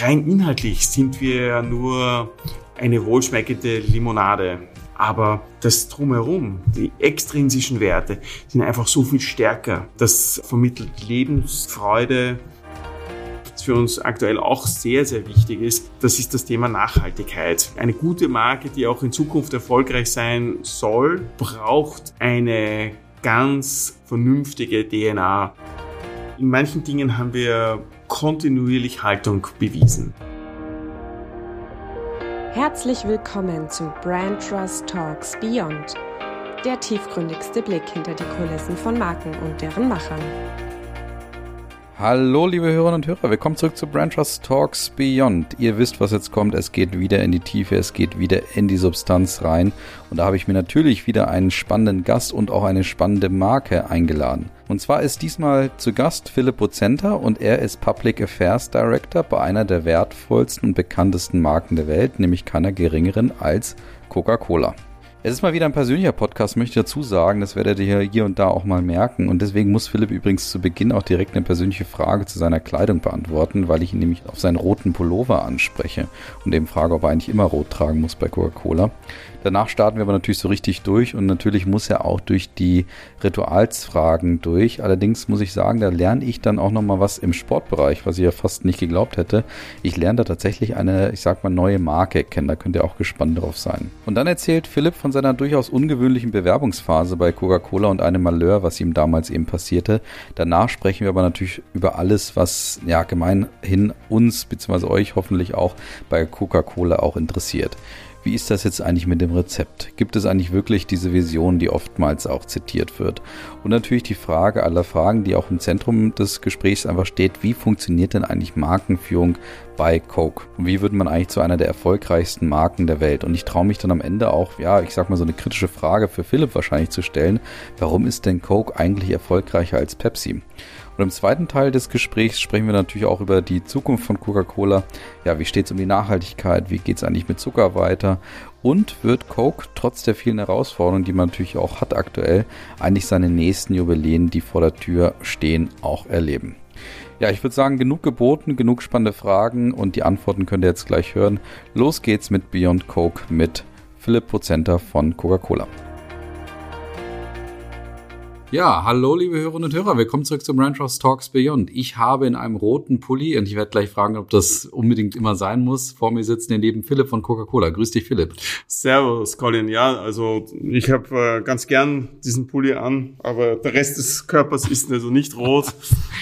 rein inhaltlich sind wir ja nur eine wohlschmeckende Limonade. Aber das drumherum, die extrinsischen Werte sind einfach so viel stärker. Das vermittelt Lebensfreude, was für uns aktuell auch sehr, sehr wichtig ist, das ist das Thema Nachhaltigkeit. Eine gute Marke, die auch in Zukunft erfolgreich sein soll, braucht eine ganz vernünftige DNA. In manchen Dingen haben wir kontinuierlich Haltung bewiesen. Herzlich willkommen zu Brand Trust Talks Beyond, der tiefgründigste Blick hinter die Kulissen von Marken und deren Machern. Hallo, liebe Hörerinnen und Hörer, willkommen zurück zu Brand Trust Talks Beyond. Ihr wisst, was jetzt kommt. Es geht wieder in die Tiefe, es geht wieder in die Substanz rein. Und da habe ich mir natürlich wieder einen spannenden Gast und auch eine spannende Marke eingeladen. Und zwar ist diesmal zu Gast Philipp Bozenta und er ist Public Affairs Director bei einer der wertvollsten und bekanntesten Marken der Welt, nämlich keiner geringeren als Coca-Cola. Es ist mal wieder ein persönlicher Podcast, möchte ich dazu sagen. Das werdet ihr hier und da auch mal merken. Und deswegen muss Philipp übrigens zu Beginn auch direkt eine persönliche Frage zu seiner Kleidung beantworten, weil ich ihn nämlich auf seinen roten Pullover anspreche und eben frage, ob er eigentlich immer rot tragen muss bei Coca-Cola. Danach starten wir aber natürlich so richtig durch und natürlich muss er auch durch die Ritualsfragen durch. Allerdings muss ich sagen, da lerne ich dann auch nochmal was im Sportbereich, was ich ja fast nicht geglaubt hätte. Ich lerne da tatsächlich eine, ich sag mal, neue Marke kennen. Da könnt ihr auch gespannt drauf sein. Und dann erzählt Philipp von seiner durchaus ungewöhnlichen Bewerbungsphase bei Coca-Cola und einem Malheur, was ihm damals eben passierte. Danach sprechen wir aber natürlich über alles, was ja gemeinhin uns bzw. euch hoffentlich auch bei Coca-Cola auch interessiert. Wie ist das jetzt eigentlich mit dem Rezept? Gibt es eigentlich wirklich diese Vision, die oftmals auch zitiert wird? Und natürlich die Frage aller Fragen, die auch im Zentrum des Gesprächs einfach steht, wie funktioniert denn eigentlich Markenführung bei Coke? Und wie wird man eigentlich zu einer der erfolgreichsten Marken der Welt? Und ich traue mich dann am Ende auch, ja, ich sag mal so eine kritische Frage für Philipp wahrscheinlich zu stellen. Warum ist denn Coke eigentlich erfolgreicher als Pepsi? Und im zweiten Teil des Gesprächs sprechen wir natürlich auch über die Zukunft von Coca-Cola. Ja, wie steht es um die Nachhaltigkeit? Wie geht es eigentlich mit Zucker weiter? Und wird Coke trotz der vielen Herausforderungen, die man natürlich auch hat aktuell, eigentlich seine nächsten Jubiläen, die vor der Tür stehen, auch erleben? Ja, ich würde sagen, genug geboten, genug spannende Fragen und die Antworten könnt ihr jetzt gleich hören. Los geht's mit Beyond Coke mit Philipp Prozenter von Coca-Cola. Ja, hallo liebe Hörerinnen und Hörer, willkommen zurück zum Ranchers Talks Beyond. Ich habe in einem roten Pulli, und ich werde gleich fragen, ob das unbedingt immer sein muss, vor mir sitzen den lieben Philipp von Coca-Cola. Grüß dich, Philipp. Servus, Colin. Ja, also ich habe äh, ganz gern diesen Pulli an, aber der Rest des Körpers ist also nicht rot.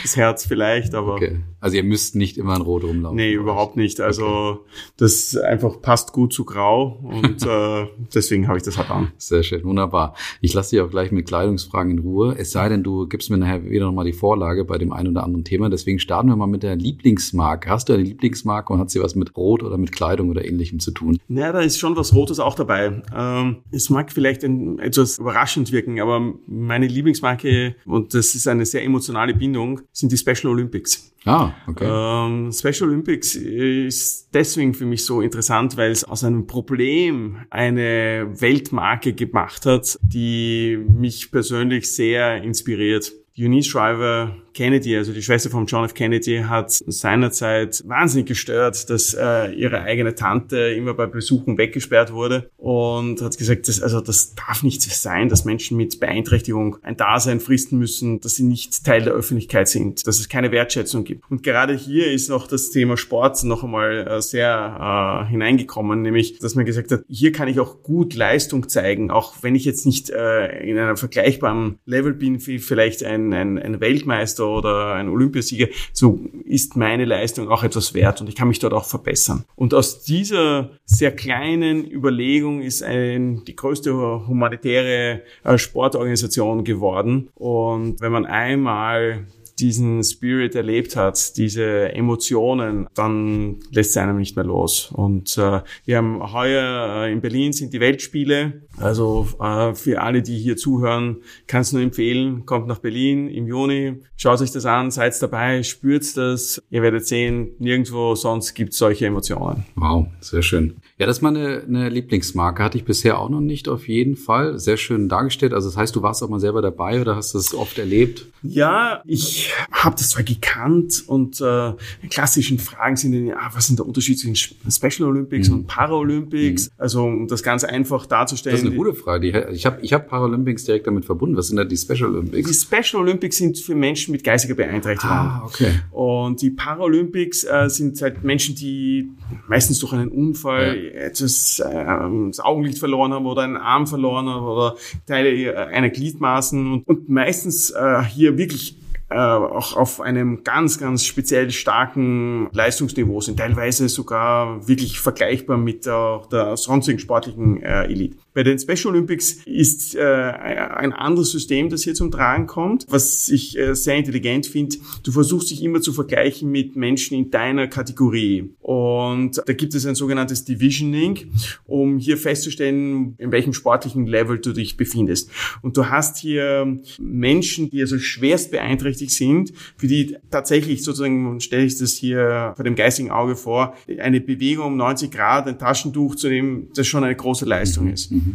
Das Herz vielleicht, aber... Okay. Also ihr müsst nicht immer in Rot rumlaufen. Nee, überhaupt nicht. Also okay. das einfach passt gut zu Grau und äh, deswegen habe ich das halt an. Sehr schön, wunderbar. Ich lasse dich auch gleich mit Kleidungsfragen in Ruhe Ruhe. Es sei denn, du gibst mir nachher wieder nochmal die Vorlage bei dem einen oder anderen Thema. Deswegen starten wir mal mit der Lieblingsmarke. Hast du eine Lieblingsmarke und hat sie was mit Rot oder mit Kleidung oder ähnlichem zu tun? Ja, da ist schon was Rotes auch dabei. Ähm, es mag vielleicht ein, etwas überraschend wirken, aber meine Lieblingsmarke, und das ist eine sehr emotionale Bindung, sind die Special Olympics. Ah, okay. Ähm, Special Olympics ist deswegen für mich so interessant, weil es aus einem Problem eine Weltmarke gemacht hat, die mich persönlich sehr inspiriert. Eunice Shriver Kennedy, also die Schwester von John F. Kennedy, hat seinerzeit wahnsinnig gestört, dass äh, ihre eigene Tante immer bei Besuchen weggesperrt wurde und hat gesagt, dass, also das darf nicht sein, dass Menschen mit Beeinträchtigung ein Dasein fristen müssen, dass sie nicht Teil der Öffentlichkeit sind, dass es keine Wertschätzung gibt. Und gerade hier ist noch das Thema Sport noch einmal äh, sehr äh, hineingekommen, nämlich, dass man gesagt hat, hier kann ich auch gut Leistung zeigen, auch wenn ich jetzt nicht äh, in einem vergleichbaren Level bin wie vielleicht ein, ein, ein Weltmeister oder ein Olympiasieger, so ist meine Leistung auch etwas wert und ich kann mich dort auch verbessern. Und aus dieser sehr kleinen Überlegung ist ein, die größte humanitäre äh, Sportorganisation geworden. Und wenn man einmal diesen Spirit erlebt hat, diese Emotionen, dann lässt es einem nicht mehr los. Und äh, wir haben heuer äh, in Berlin sind die Weltspiele. Also äh, für alle, die hier zuhören, kann es nur empfehlen, kommt nach Berlin im Juni, schaut euch das an, seid dabei, spürt das. Ihr werdet sehen, nirgendwo sonst gibt es solche Emotionen. Wow, sehr schön. Ja, das ist meine eine Lieblingsmarke. Hatte ich bisher auch noch nicht auf jeden Fall. Sehr schön dargestellt. Also das heißt, du warst auch mal selber dabei oder hast das oft erlebt? Ja, ich habe das zwar gekannt und äh, die klassischen Fragen sind, ja, was sind der Unterschied zwischen Special Olympics mhm. und Paralympics? Mhm. Also um das ganz einfach darzustellen. Das ist eine gute Frage. Ich habe ich hab Paralympics direkt damit verbunden. Was sind da die Special Olympics? Die Special Olympics sind für Menschen mit geistiger Beeinträchtigung. Ah, okay. Und die Paralympics äh, sind halt Menschen, die meistens durch einen Unfall ja. Etwas äh, das Augenlicht verloren haben oder einen Arm verloren haben oder Teile einer Gliedmaßen und, und meistens äh, hier wirklich äh, auch auf einem ganz, ganz speziell starken Leistungsniveau sind, teilweise sogar wirklich vergleichbar mit der, der sonstigen sportlichen äh, Elite. Bei den Special Olympics ist äh, ein anderes System, das hier zum Tragen kommt, was ich äh, sehr intelligent finde. Du versuchst dich immer zu vergleichen mit Menschen in deiner Kategorie. Und da gibt es ein sogenanntes Divisioning, um hier festzustellen, in welchem sportlichen Level du dich befindest. Und du hast hier Menschen, die also schwerst beeinträchtigt sind, für die tatsächlich sozusagen, stelle ich das hier vor dem geistigen Auge vor, eine Bewegung um 90 Grad, ein Taschentuch zu nehmen, das schon eine große Leistung ist. Mhm.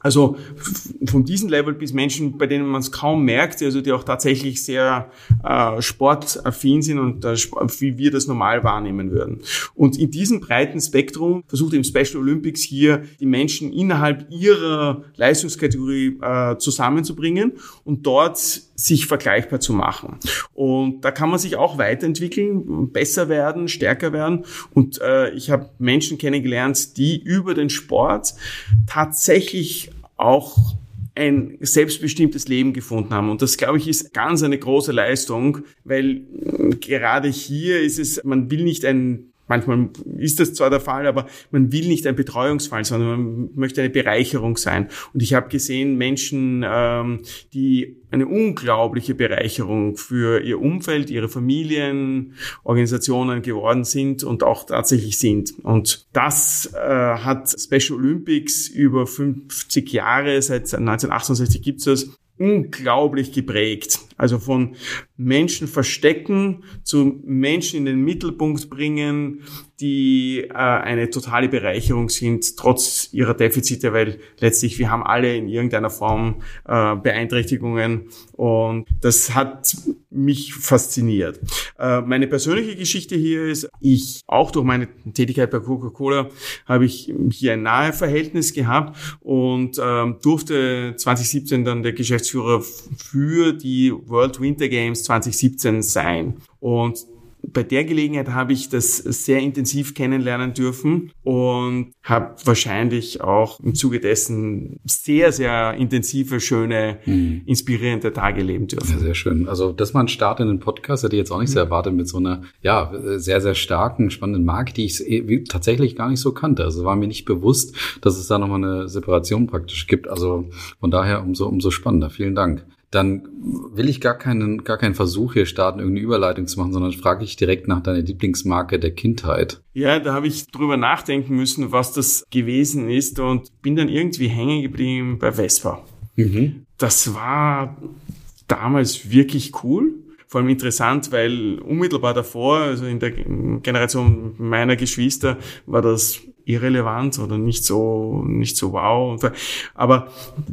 Also von diesem Level bis Menschen, bei denen man es kaum merkt, also die auch tatsächlich sehr äh, sportaffin sind und äh, wie wir das normal wahrnehmen würden. Und in diesem breiten Spektrum versucht im Special Olympics hier die Menschen innerhalb ihrer Leistungskategorie äh, zusammenzubringen und dort sich vergleichbar zu machen. Und da kann man sich auch weiterentwickeln, besser werden, stärker werden. Und äh, ich habe Menschen kennengelernt, die über den Sport tatsächlich auch ein selbstbestimmtes Leben gefunden haben. Und das, glaube ich, ist ganz eine große Leistung, weil äh, gerade hier ist es, man will nicht ein Manchmal ist das zwar der Fall, aber man will nicht ein Betreuungsfall, sondern man möchte eine Bereicherung sein. Und ich habe gesehen Menschen, ähm, die eine unglaubliche Bereicherung für ihr Umfeld, ihre Familien, Organisationen geworden sind und auch tatsächlich sind. Und das äh, hat Special Olympics über 50 Jahre, seit 1968 gibt es das, unglaublich geprägt. Also von Menschen verstecken zu Menschen in den Mittelpunkt bringen, die äh, eine totale Bereicherung sind, trotz ihrer Defizite, weil letztlich wir haben alle in irgendeiner Form äh, Beeinträchtigungen und das hat mich fasziniert. Äh, meine persönliche Geschichte hier ist, ich auch durch meine Tätigkeit bei Coca-Cola habe ich hier ein nahe Verhältnis gehabt und ähm, durfte 2017 dann der Geschäftsführer für die World Winter Games 2017 sein. Und bei der Gelegenheit habe ich das sehr intensiv kennenlernen dürfen und habe wahrscheinlich auch im Zuge dessen sehr, sehr intensive, schöne, mhm. inspirierende Tage leben dürfen. Ja, sehr schön. Also das war ein Start in den Podcast, hätte ich jetzt auch nicht so erwartet mit so einer, ja, sehr, sehr starken, spannenden Marke, die ich eh, tatsächlich gar nicht so kannte. Also war mir nicht bewusst, dass es da nochmal eine Separation praktisch gibt. Also von daher umso, umso spannender. Vielen Dank dann will ich gar keinen, gar keinen Versuch hier starten, irgendeine Überleitung zu machen, sondern frage ich direkt nach deiner Lieblingsmarke der Kindheit. Ja, da habe ich drüber nachdenken müssen, was das gewesen ist und bin dann irgendwie hängen geblieben bei Vespa. Mhm. Das war damals wirklich cool. Vor allem interessant, weil unmittelbar davor, also in der Generation meiner Geschwister, war das irrelevant oder nicht so, nicht so wow. Aber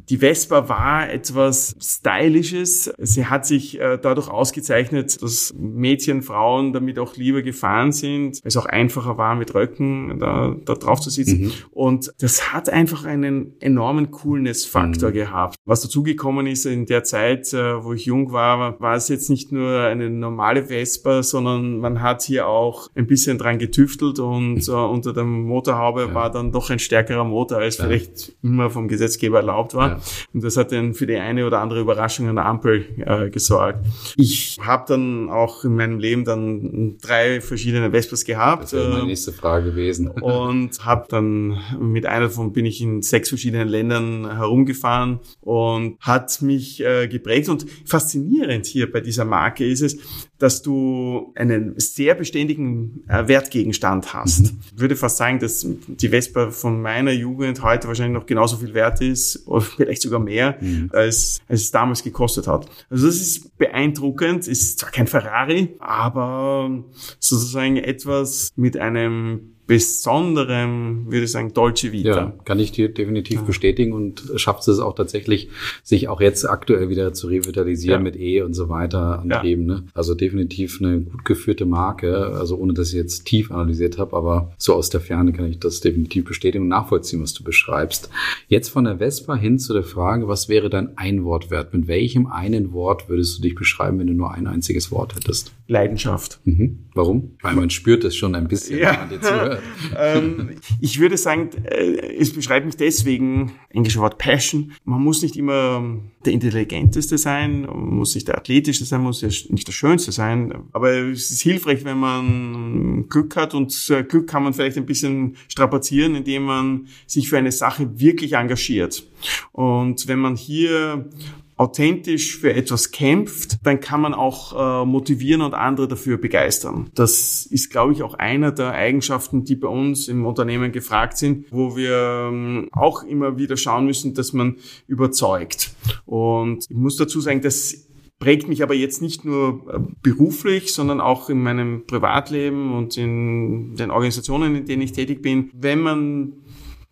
die Vespa war etwas Stylisches. Sie hat sich äh, dadurch ausgezeichnet, dass Mädchen, Frauen damit auch lieber gefahren sind, weil es auch einfacher war, mit Röcken da, da drauf zu sitzen. Mhm. Und das hat einfach einen enormen Coolness-Faktor mhm. gehabt. Was dazugekommen ist in der Zeit, äh, wo ich jung war, war es jetzt nicht nur eine normale Vespa, sondern man hat hier auch ein bisschen dran getüftelt und äh, unter dem Motorhaus Haube ja. war dann doch ein stärkerer Motor, als ja. vielleicht immer vom Gesetzgeber erlaubt war. Ja. Und das hat dann für die eine oder andere Überraschung an der Ampel äh, gesorgt. Ich habe dann auch in meinem Leben dann drei verschiedene Vespas gehabt. Das wäre meine ähm, nächste Frage gewesen. und habe dann mit einer davon bin ich in sechs verschiedenen Ländern herumgefahren und hat mich äh, geprägt. Und faszinierend hier bei dieser Marke ist es, dass du einen sehr beständigen äh, Wertgegenstand hast. Mhm. Ich würde fast sagen, dass die Vespa von meiner Jugend heute wahrscheinlich noch genauso viel wert ist oder vielleicht sogar mehr, mhm. als, als es damals gekostet hat. Also das ist beeindruckend. Es ist zwar kein Ferrari, aber sozusagen etwas mit einem besonderem, würde ich sagen, Dolce Vita. Ja, kann ich dir definitiv ja. bestätigen und schafft es auch tatsächlich, sich auch jetzt aktuell wieder zu revitalisieren ja. mit E und so weiter antrieben. Ja. Ne? Also definitiv eine gut geführte Marke, also ohne dass ich jetzt tief analysiert habe, aber so aus der Ferne kann ich das definitiv bestätigen und nachvollziehen, was du beschreibst. Jetzt von der Vespa hin zu der Frage, was wäre dein Einwortwert? Mit welchem einen Wort würdest du dich beschreiben, wenn du nur ein einziges Wort hättest? Leidenschaft. Mhm. Warum? Weil man spürt es schon ein bisschen, ja. wenn man dir zuhört. Ähm, ich würde sagen, äh, es beschreibt mich deswegen, englische Wort Passion. Man muss nicht immer der Intelligenteste sein, man muss nicht der Athletischste sein, muss nicht der Schönste sein. Aber es ist hilfreich, wenn man Glück hat und Glück kann man vielleicht ein bisschen strapazieren, indem man sich für eine Sache wirklich engagiert. Und wenn man hier authentisch für etwas kämpft, dann kann man auch äh, motivieren und andere dafür begeistern. Das ist, glaube ich, auch einer der Eigenschaften, die bei uns im Unternehmen gefragt sind, wo wir ähm, auch immer wieder schauen müssen, dass man überzeugt. Und ich muss dazu sagen, dass prägt mich aber jetzt nicht nur äh, beruflich, sondern auch in meinem Privatleben und in den Organisationen, in denen ich tätig bin. Wenn man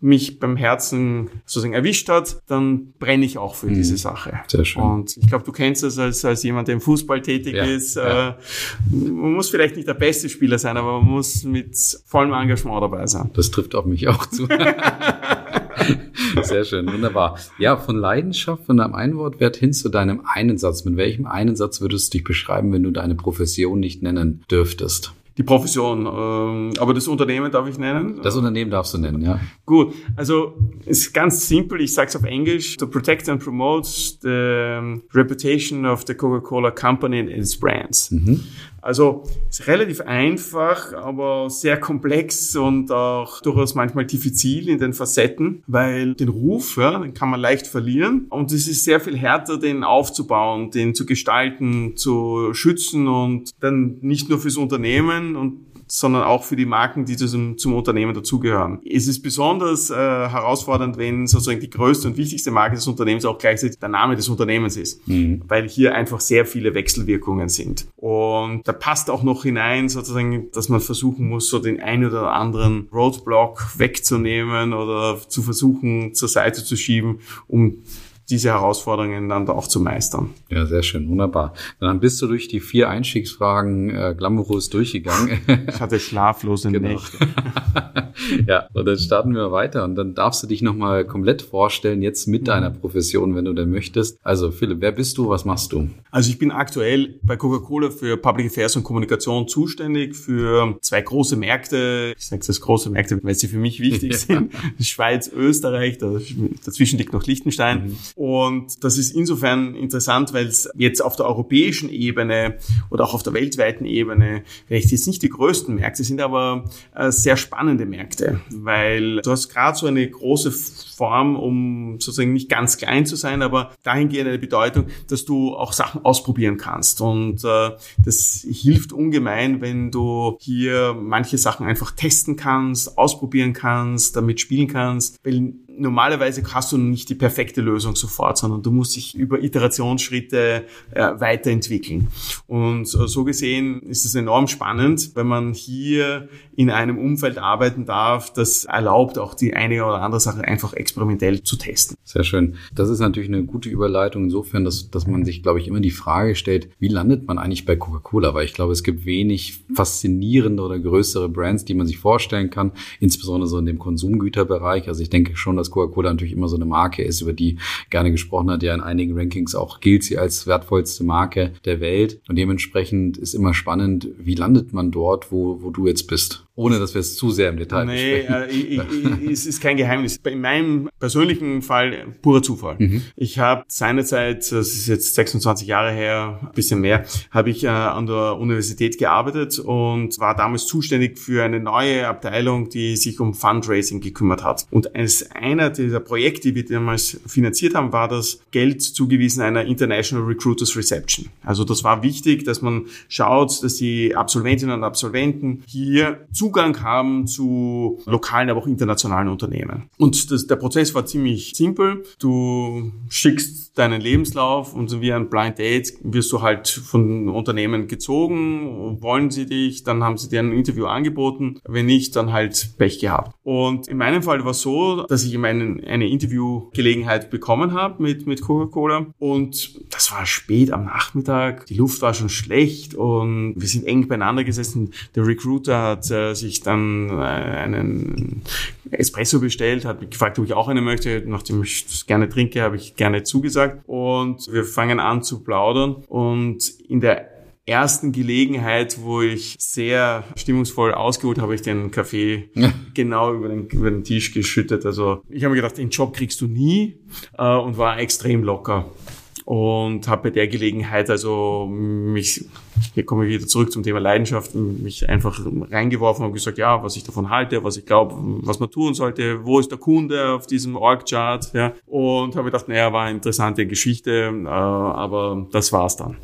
mich beim Herzen sozusagen erwischt hat, dann brenne ich auch für mhm. diese Sache. Sehr schön. Und ich glaube, du kennst das als, als jemand, der im Fußball tätig ja, ist. Ja. Äh, man muss vielleicht nicht der beste Spieler sein, aber man muss mit vollem Engagement dabei sein. Das trifft auf mich auch zu. Sehr schön, wunderbar. Ja, von Leidenschaft, von deinem Einwortwert hin zu deinem einen Satz. Mit welchem einen Satz würdest du dich beschreiben, wenn du deine Profession nicht nennen dürftest? Die Profession. Ähm, aber das Unternehmen darf ich nennen? Das Unternehmen darfst du nennen, ja. Gut, also ist ganz simpel, ich sage es auf Englisch. To protect and promote the reputation of the Coca-Cola Company and its brands. Mhm. Also ist relativ einfach, aber sehr komplex und auch durchaus manchmal diffizil in den Facetten, weil den Ruf, ja, den kann man leicht verlieren. Und es ist sehr viel härter, den aufzubauen, den zu gestalten, zu schützen und dann nicht nur fürs Unternehmen und sondern auch für die Marken, die zum, zum Unternehmen dazugehören. Es ist besonders äh, herausfordernd, wenn sozusagen die größte und wichtigste Marke des Unternehmens auch gleichzeitig der Name des Unternehmens ist, mhm. weil hier einfach sehr viele Wechselwirkungen sind. Und da passt auch noch hinein sozusagen, dass man versuchen muss, so den einen oder anderen Roadblock wegzunehmen oder zu versuchen, zur Seite zu schieben, um diese Herausforderungen dann auch zu meistern. Ja, sehr schön, wunderbar. Dann bist du durch die vier Einstiegsfragen äh, glamourös durchgegangen. Ich hatte schlaflose genau. Nächte. ja, und dann starten wir weiter und dann darfst du dich nochmal komplett vorstellen, jetzt mit deiner Profession, wenn du denn möchtest. Also Philipp, wer bist du, was machst du? Also ich bin aktuell bei Coca-Cola für Public Affairs und Kommunikation zuständig, für zwei große Märkte. Ich sage das große Märkte, weil sie für mich wichtig sind. Schweiz, Österreich, dazwischen liegt noch Liechtenstein. Mhm. Und das ist insofern interessant, weil es jetzt auf der europäischen Ebene oder auch auf der weltweiten Ebene vielleicht jetzt nicht die größten Märkte sind, aber äh, sehr spannende Märkte, weil du hast gerade so eine große Form, um sozusagen nicht ganz klein zu sein, aber dahingehend eine Bedeutung, dass du auch Sachen ausprobieren kannst. Und äh, das hilft ungemein, wenn du hier manche Sachen einfach testen kannst, ausprobieren kannst, damit spielen kannst, weil normalerweise hast du nicht die perfekte Lösung sofort, sondern du musst dich über Iterationsschritte äh, weiterentwickeln. Und äh, so gesehen ist es enorm spannend, wenn man hier in einem Umfeld arbeiten darf, das erlaubt, auch die eine oder andere Sache einfach experimentell zu testen. Sehr schön. Das ist natürlich eine gute Überleitung insofern, dass, dass man sich, glaube ich, immer die Frage stellt, wie landet man eigentlich bei Coca-Cola? Weil ich glaube, es gibt wenig faszinierende oder größere Brands, die man sich vorstellen kann, insbesondere so in dem Konsumgüterbereich. Also ich denke schon, dass Coca-Cola natürlich immer so eine Marke ist, über die gerne gesprochen hat, ja in einigen Rankings auch gilt sie als wertvollste Marke der Welt. Und dementsprechend ist immer spannend, wie landet man dort, wo, wo du jetzt bist? Ohne, dass wir es zu sehr im Detail nee, besprechen. Äh, es ist kein Geheimnis. In meinem persönlichen Fall purer Zufall. Mhm. Ich habe seinerzeit, das ist jetzt 26 Jahre her, ein bisschen mehr, habe ich äh, an der Universität gearbeitet und war damals zuständig für eine neue Abteilung, die sich um Fundraising gekümmert hat. Und als einer dieser Projekte, die wir damals finanziert haben, war das Geld zugewiesen einer International Recruiters Reception. Also das war wichtig, dass man schaut, dass die Absolventinnen und Absolventen hier Zugang haben zu lokalen, aber auch internationalen Unternehmen. Und das, der Prozess war ziemlich simpel. Du schickst deinen Lebenslauf und wie ein Blind Date wirst du halt von Unternehmen gezogen, wollen sie dich, dann haben sie dir ein Interview angeboten, wenn nicht, dann halt Pech gehabt. Und in meinem Fall war es so, dass ich eine, eine Interviewgelegenheit bekommen habe mit, mit Coca-Cola und das war spät am Nachmittag, die Luft war schon schlecht und wir sind eng beieinander gesessen. Der Recruiter hat äh, sich dann äh, einen Espresso bestellt, hat mich gefragt, ob ich auch einen möchte. Nachdem ich das gerne trinke, habe ich gerne zugesagt und wir fangen an zu plaudern und in der ersten Gelegenheit, wo ich sehr stimmungsvoll ausgeholt habe, ich den Kaffee ja. genau über den, über den Tisch geschüttet. Also ich habe mir gedacht, den Job kriegst du nie äh, und war extrem locker und habe bei der Gelegenheit also mich, hier komme ich wieder zurück zum Thema Leidenschaft, mich einfach reingeworfen und gesagt, ja, was ich davon halte, was ich glaube, was man tun sollte, wo ist der Kunde auf diesem Org-Chart, ja, und habe gedacht, naja, war eine interessante Geschichte, äh, aber das war's dann.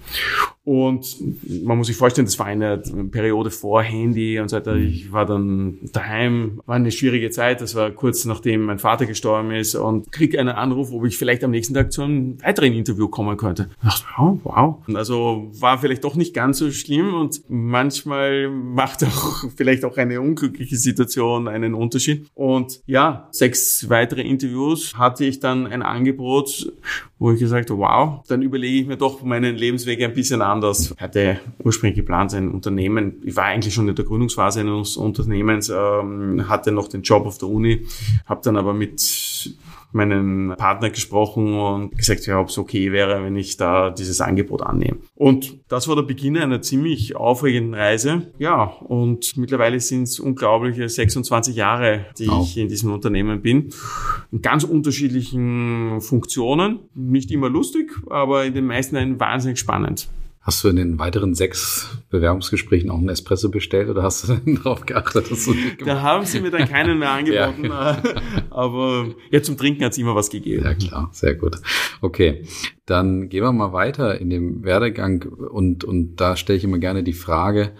Und man muss sich vorstellen, das war eine Periode vor Handy und so weiter. Ich war dann daheim, war eine schwierige Zeit. Das war kurz nachdem mein Vater gestorben ist und krieg einen Anruf, ob ich vielleicht am nächsten Tag zu einem weiteren Interview kommen könnte. Ich dachte, oh, wow. Also war vielleicht doch nicht ganz so schlimm und manchmal macht auch vielleicht auch eine unglückliche Situation einen Unterschied. Und ja, sechs weitere Interviews hatte ich dann ein Angebot, wo ich gesagt habe, wow, dann überlege ich mir doch meinen Lebensweg ein bisschen anders. Ich hatte ursprünglich geplant, ein Unternehmen, ich war eigentlich schon in der Gründungsphase eines Unternehmens, ähm, hatte noch den Job auf der Uni, habe dann aber mit meinen Partner gesprochen und gesagt, ja, ob es okay wäre, wenn ich da dieses Angebot annehme. Und das war der Beginn einer ziemlich aufregenden Reise. Ja, und mittlerweile sind es unglaubliche 26 Jahre, die oh. ich in diesem Unternehmen bin. In ganz unterschiedlichen Funktionen. Nicht immer lustig, aber in den meisten wahnsinnig spannend. Hast du in den weiteren sechs Bewerbungsgesprächen auch einen Espresso bestellt oder hast du dann darauf geachtet, dass du Da haben sie mir dann keinen mehr angeboten, ja. aber ja, zum Trinken hat es immer was gegeben. Ja, klar, sehr gut. Okay, dann gehen wir mal weiter in dem Werdegang und, und da stelle ich immer gerne die Frage,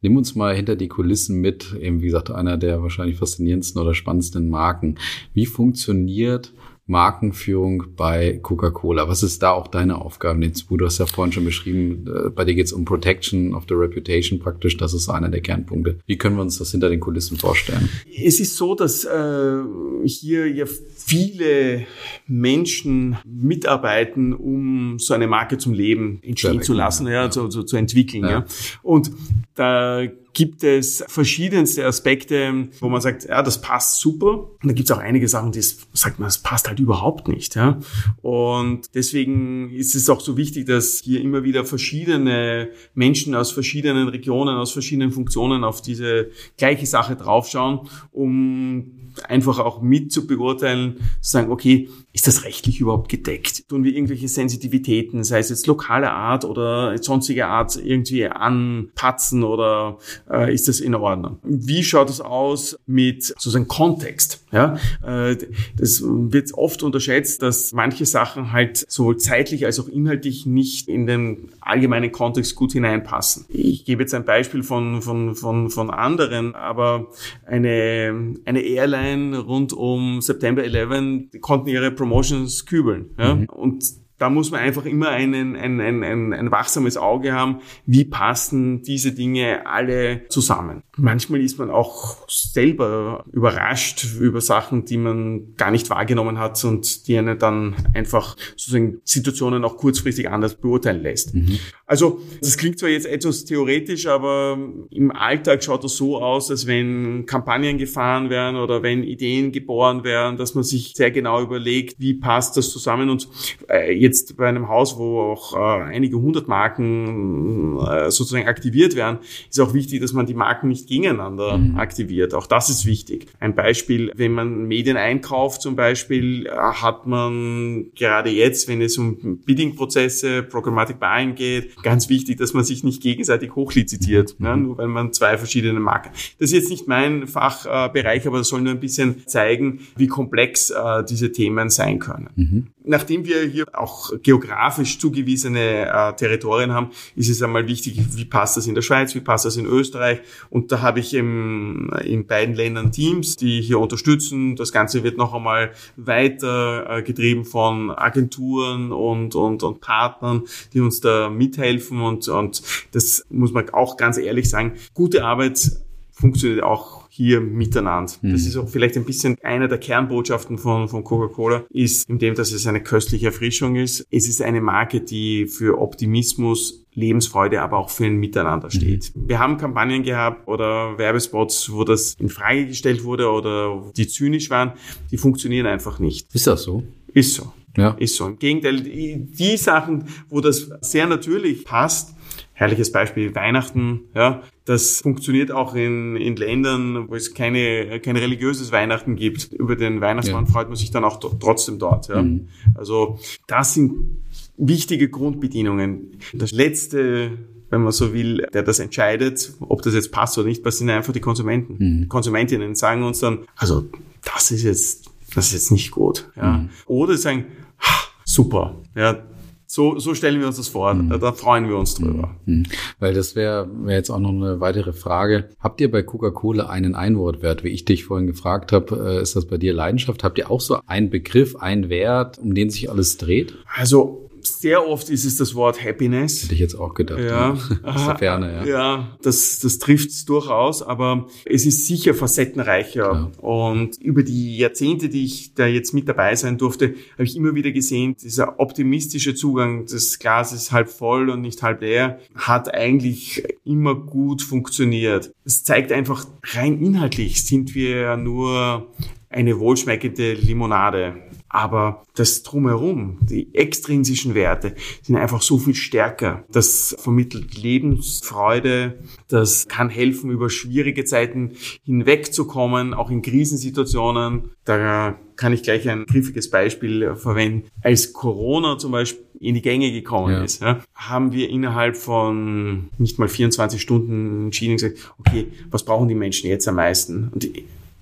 nimm uns mal hinter die Kulissen mit, eben wie gesagt, einer der wahrscheinlich faszinierendsten oder spannendsten Marken. Wie funktioniert Markenführung bei Coca-Cola. Was ist da auch deine Aufgabe? Du hast ja vorhin schon beschrieben, äh, bei dir geht es um Protection of the Reputation praktisch. Das ist einer der Kernpunkte. Wie können wir uns das hinter den Kulissen vorstellen? Es ist so, dass äh, hier ja viele Menschen mitarbeiten, um so eine Marke zum Leben entstehen zu lassen, ja, ja. Zu, zu, zu entwickeln. Ja. ja. Und da gibt es verschiedenste Aspekte, wo man sagt, ja, das passt super. Und da gibt es auch einige Sachen, die sagt man, das passt halt überhaupt nicht. Ja? Und deswegen ist es auch so wichtig, dass hier immer wieder verschiedene Menschen aus verschiedenen Regionen, aus verschiedenen Funktionen auf diese gleiche Sache draufschauen, um einfach auch mit zu beurteilen, zu sagen, okay, ist das rechtlich überhaupt gedeckt? Tun wir irgendwelche Sensitivitäten, sei es jetzt lokaler Art oder sonstiger Art, irgendwie anpatzen oder äh, ist das in Ordnung? Wie schaut es aus mit sozusagen Kontext? Ja, äh, das wird oft unterschätzt, dass manche Sachen halt sowohl zeitlich als auch inhaltlich nicht in den allgemeinen Kontext gut hineinpassen. Ich gebe jetzt ein Beispiel von, von, von, von anderen, aber eine, eine Airline rund um September 11 konnten ihre Promotions kübeln. Ja? Mhm. Und da muss man einfach immer einen, ein, ein, ein, ein wachsames Auge haben, wie passen diese Dinge alle zusammen. Manchmal ist man auch selber überrascht über Sachen, die man gar nicht wahrgenommen hat und die einen dann einfach sozusagen Situationen auch kurzfristig anders beurteilen lässt. Mhm. Also das klingt zwar jetzt etwas theoretisch, aber im Alltag schaut das so aus, dass wenn Kampagnen gefahren werden oder wenn Ideen geboren werden, dass man sich sehr genau überlegt, wie passt das zusammen und äh, jetzt bei einem Haus, wo auch äh, einige hundert Marken äh, sozusagen aktiviert werden, ist auch wichtig, dass man die Marken nicht gegeneinander mhm. aktiviert. Auch das ist wichtig. Ein Beispiel, wenn man Medien einkauft zum Beispiel, äh, hat man gerade jetzt, wenn es um Bidding-Prozesse, Programmatic Buying geht, ganz wichtig, dass man sich nicht gegenseitig hochlizitiert, mhm. ja, nur weil man zwei verschiedene Marken. Das ist jetzt nicht mein Fachbereich, aber das soll nur ein bisschen zeigen, wie komplex äh, diese Themen sein können. Mhm. Nachdem wir hier auch geografisch zugewiesene äh, Territorien haben, ist es einmal wichtig, wie passt das in der Schweiz, wie passt das in Österreich. Und da habe ich im, in beiden Ländern Teams, die hier unterstützen. Das Ganze wird noch einmal weiter äh, getrieben von Agenturen und, und, und Partnern, die uns da mithelfen. Und, und das muss man auch ganz ehrlich sagen, gute Arbeit funktioniert auch hier miteinander. Mhm. Das ist auch vielleicht ein bisschen einer der Kernbotschaften von, von Coca-Cola, ist in dem, dass es eine köstliche Erfrischung ist. Es ist eine Marke, die für Optimismus Lebensfreude, aber auch für ein Miteinander steht. Mhm. Wir haben Kampagnen gehabt oder Werbespots, wo das in Frage gestellt wurde oder die zynisch waren. Die funktionieren einfach nicht. Ist das so? Ist so. Ja. Ist so. Im Gegenteil, die Sachen, wo das sehr natürlich passt, herrliches Beispiel Weihnachten, ja, das funktioniert auch in, in Ländern, wo es keine, kein religiöses Weihnachten gibt. Über den Weihnachtsmann ja. freut man sich dann auch trotzdem dort. Ja. Mhm. Also das sind wichtige Grundbedienungen. Das letzte wenn man so will, der das entscheidet, ob das jetzt passt oder nicht, das sind einfach die Konsumenten. Mhm. Konsumentinnen sagen uns dann, also das ist jetzt, das ist jetzt nicht gut. Ja. Mhm. Oder sagen, super, ja, so, so stellen wir uns das vor. Mhm. Da freuen wir uns drüber. Mhm. Weil das wäre wär jetzt auch noch eine weitere Frage. Habt ihr bei Coca-Cola einen Einwortwert, wie ich dich vorhin gefragt habe? Äh, ist das bei dir Leidenschaft? Habt ihr auch so einen Begriff, einen Wert, um den sich alles dreht? Also sehr oft ist es das Wort Happiness. Hätte ich jetzt auch gedacht. Ja, aus der Ferne, ja. Ja, das, das trifft es durchaus, aber es ist sicher facettenreicher. Klar. Und über die Jahrzehnte, die ich da jetzt mit dabei sein durfte, habe ich immer wieder gesehen, dieser optimistische Zugang, das Glas ist halb voll und nicht halb leer, hat eigentlich immer gut funktioniert. Es zeigt einfach, rein inhaltlich sind wir nur eine wohlschmeckende Limonade. Aber das drumherum, die extrinsischen Werte sind einfach so viel stärker. Das vermittelt Lebensfreude, das kann helfen, über schwierige Zeiten hinwegzukommen, auch in Krisensituationen. Da kann ich gleich ein griffiges Beispiel verwenden. Als Corona zum Beispiel in die Gänge gekommen ja. ist, ja, haben wir innerhalb von nicht mal 24 Stunden entschieden gesagt, okay, was brauchen die Menschen jetzt am meisten?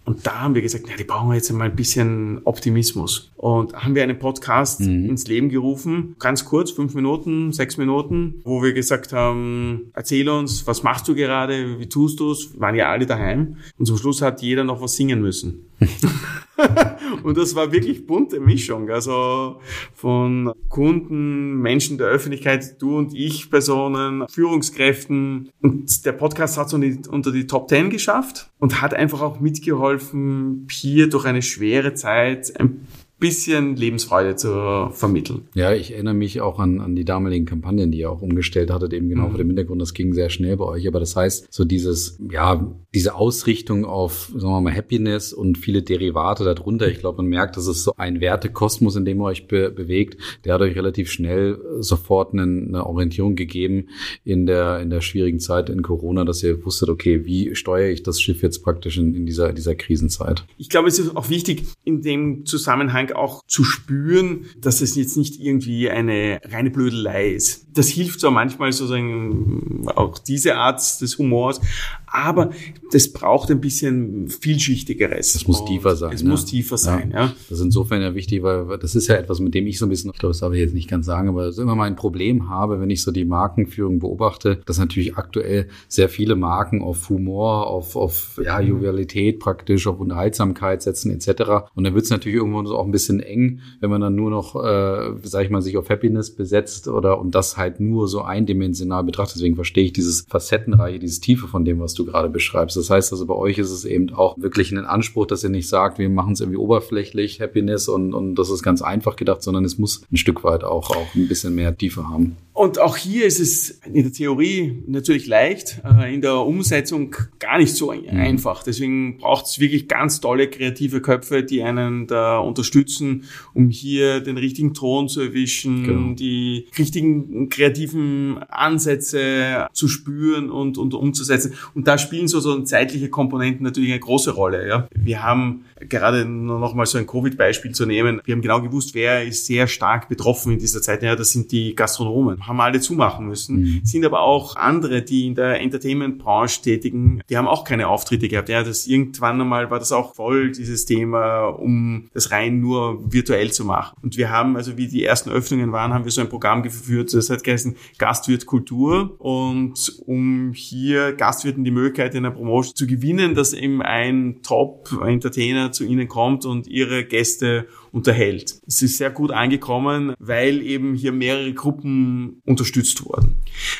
Und da haben wir gesagt, ja, die brauchen jetzt einmal ein bisschen Optimismus. Und haben wir einen Podcast mhm. ins Leben gerufen, ganz kurz, fünf Minuten, sechs Minuten, wo wir gesagt haben, erzähl uns, was machst du gerade, wie tust du es? Waren ja alle daheim. Und zum Schluss hat jeder noch was singen müssen. und das war wirklich bunte Mischung. Also von Kunden, Menschen der Öffentlichkeit, du und ich, Personen, Führungskräften. Und der Podcast hat es unter die Top Ten geschafft und hat einfach auch mitgeholfen, hier durch eine schwere Zeit ein bisschen Lebensfreude zu vermitteln. Ja, ich erinnere mich auch an, an die damaligen Kampagnen, die ihr auch umgestellt hattet, eben genau mhm. vor dem Hintergrund, das ging sehr schnell bei euch. Aber das heißt, so dieses, ja, diese Ausrichtung auf, sagen wir mal, Happiness und viele Derivate darunter, ich glaube, man merkt, das ist so ein Wertekosmos, in dem ihr euch be bewegt, der hat euch relativ schnell sofort eine, eine Orientierung gegeben in der, in der schwierigen Zeit in Corona, dass ihr wusstet, okay, wie steuere ich das Schiff jetzt praktisch in, in dieser, dieser Krisenzeit? Ich glaube, es ist auch wichtig, in dem Zusammenhang Dank auch zu spüren, dass es jetzt nicht irgendwie eine reine Blödelei ist. Das hilft zwar manchmal sozusagen auch diese Art des Humors, aber das braucht ein bisschen vielschichtigeres. Es muss tiefer sein. Es ja. muss tiefer sein, ja. ja. Das ist insofern ja wichtig, weil das ist ja etwas, mit dem ich so ein bisschen, ich glaube, das darf ich jetzt nicht ganz sagen, aber so immer mal ein Problem habe, wenn ich so die Markenführung beobachte, dass natürlich aktuell sehr viele Marken auf Humor, auf, auf ja, Jovialität praktisch, auf Unterhaltsamkeit setzen etc. Und dann wird es natürlich irgendwo auch ein bisschen eng, wenn man dann nur noch, äh, sag ich mal, sich auf Happiness besetzt oder und das halt nur so eindimensional betrachtet. Deswegen verstehe ich dieses Facettenreiche, dieses Tiefe von dem, was du gerade beschreibst. Das heißt also, bei euch ist es eben auch wirklich ein Anspruch, dass ihr nicht sagt, wir machen es irgendwie oberflächlich, Happiness und, und das ist ganz einfach gedacht, sondern es muss ein Stück weit auch, auch ein bisschen mehr Tiefe haben. Und auch hier ist es in der Theorie natürlich leicht, äh, in der Umsetzung gar nicht so mhm. einfach. Deswegen braucht es wirklich ganz tolle kreative Köpfe, die einen da unterstützen, um hier den richtigen Ton zu erwischen, genau. die richtigen kreativen Ansätze zu spüren und, und umzusetzen. Und da spielen so, so zeitliche Komponenten natürlich eine große Rolle. Ja. Wir haben gerade noch mal so ein Covid-Beispiel zu nehmen. Wir haben genau gewusst, wer ist sehr stark betroffen in dieser Zeit. Ja, das sind die Gastronomen haben alle zumachen müssen. Mhm. Sind aber auch andere, die in der Entertainment-Branche tätigen, die haben auch keine Auftritte gehabt. Ja, das irgendwann einmal war das auch voll, dieses Thema, um das rein nur virtuell zu machen. Und wir haben, also wie die ersten Öffnungen waren, haben wir so ein Programm geführt, das hat geheißen Gastwirt Kultur. Und um hier Gastwirten die Möglichkeit in der Promotion zu gewinnen, dass eben ein Top-Entertainer zu ihnen kommt und ihre Gäste unterhält. Es ist sehr gut angekommen, weil eben hier mehrere Gruppen unterstützt wurden.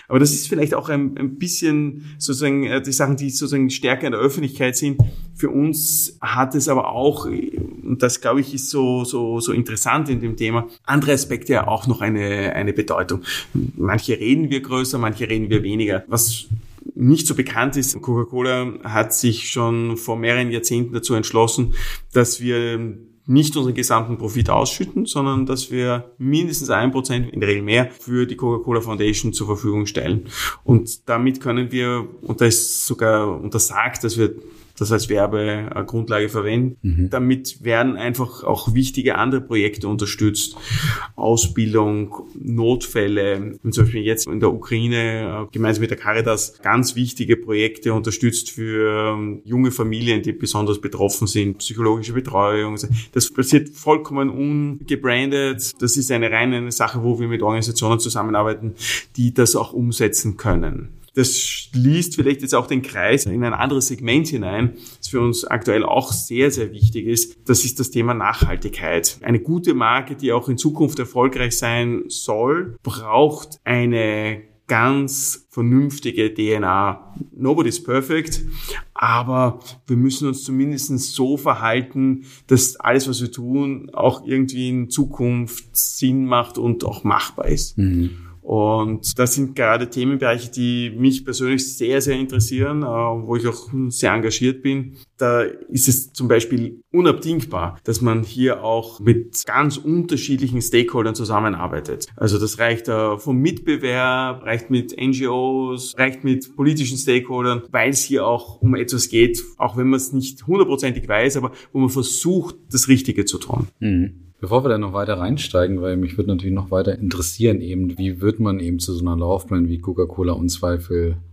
Aber das ist vielleicht auch ein, ein bisschen sozusagen äh, die Sachen, die sozusagen stärker in der Öffentlichkeit sind. Für uns hat es aber auch, und das glaube ich ist so, so, so interessant in dem Thema, andere Aspekte ja auch noch eine, eine Bedeutung. Manche reden wir größer, manche reden wir weniger. Was nicht so bekannt ist, Coca-Cola hat sich schon vor mehreren Jahrzehnten dazu entschlossen, dass wir nicht unseren gesamten Profit ausschütten, sondern dass wir mindestens ein Prozent, in der Regel mehr, für die Coca-Cola Foundation zur Verfügung stellen. Und damit können wir, und da ist sogar untersagt, dass wir das als Werbegrundlage verwenden. Mhm. Damit werden einfach auch wichtige andere Projekte unterstützt. Ausbildung, Notfälle, zum Beispiel jetzt in der Ukraine äh, gemeinsam mit der Caritas ganz wichtige Projekte unterstützt für ähm, junge Familien, die besonders betroffen sind, psychologische Betreuung. Das passiert vollkommen ungebrandet. Das ist eine reine Sache, wo wir mit Organisationen zusammenarbeiten, die das auch umsetzen können. Das schließt vielleicht jetzt auch den Kreis in ein anderes Segment hinein, das für uns aktuell auch sehr, sehr wichtig ist. Das ist das Thema Nachhaltigkeit. Eine gute Marke, die auch in Zukunft erfolgreich sein soll, braucht eine ganz vernünftige DNA. Nobody's perfect, aber wir müssen uns zumindest so verhalten, dass alles, was wir tun, auch irgendwie in Zukunft Sinn macht und auch machbar ist. Mhm. Und das sind gerade Themenbereiche, die mich persönlich sehr, sehr interessieren, äh, wo ich auch sehr engagiert bin. Da ist es zum Beispiel unabdingbar, dass man hier auch mit ganz unterschiedlichen Stakeholdern zusammenarbeitet. Also das reicht äh, vom Mitbewerb, reicht mit NGOs, reicht mit politischen Stakeholdern, weil es hier auch um etwas geht, auch wenn man es nicht hundertprozentig weiß, aber wo man versucht, das Richtige zu tun. Mhm. Bevor wir da noch weiter reinsteigen, weil mich würde natürlich noch weiter interessieren, eben, wie wird man eben zu so einer Laufbahn wie Coca-Cola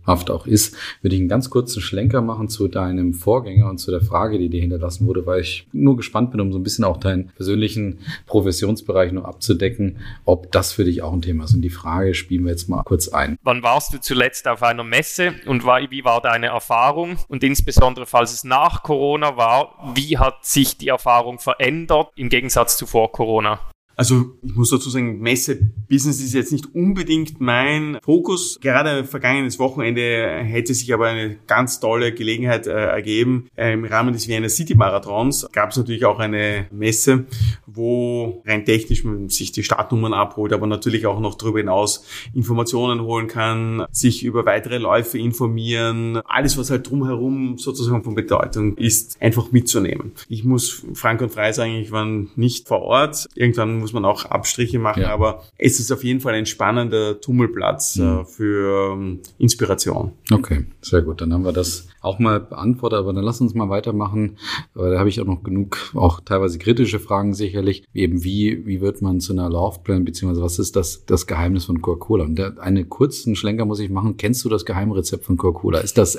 unzweifelhaft auch ist, würde ich einen ganz kurzen Schlenker machen zu deinem Vorgänger und zu der Frage, die dir hinterlassen wurde, weil ich nur gespannt bin, um so ein bisschen auch deinen persönlichen Professionsbereich noch abzudecken, ob das für dich auch ein Thema ist. Und die Frage spielen wir jetzt mal kurz ein. Wann warst du zuletzt auf einer Messe und wie war deine Erfahrung? Und insbesondere, falls es nach Corona war, wie hat sich die Erfahrung verändert im Gegensatz zu vor Corona? Also ich muss dazu sagen, Messe-Business ist jetzt nicht unbedingt mein Fokus. Gerade vergangenes Wochenende hätte sich aber eine ganz tolle Gelegenheit äh, ergeben. Äh, Im Rahmen des Vienna City Marathons gab es natürlich auch eine Messe, wo rein technisch man sich die Startnummern abholt, aber natürlich auch noch darüber hinaus Informationen holen kann, sich über weitere Läufe informieren, alles was halt drumherum sozusagen von Bedeutung ist, einfach mitzunehmen. Ich muss frank und frei sagen, ich war nicht vor Ort. Irgendwann muss man auch Abstriche machen, ja. aber es ist auf jeden Fall ein spannender Tummelplatz mhm. äh, für ähm, Inspiration. Okay, sehr gut. Dann haben wir das auch mal beantwortet, aber dann lass uns mal weitermachen. Da habe ich auch noch genug, auch teilweise kritische Fragen sicherlich. Eben wie, wie wird man zu einer Laufplan, beziehungsweise was ist das, das Geheimnis von Coca-Cola? Und der, einen kurzen Schlenker muss ich machen. Kennst du das Geheimrezept von Coca-Cola? Ist das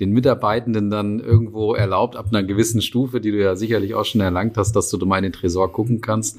den Mitarbeitenden dann irgendwo erlaubt, ab einer gewissen Stufe, die du ja sicherlich auch schon erlangt hast, dass du mal in den Tresor gucken kannst?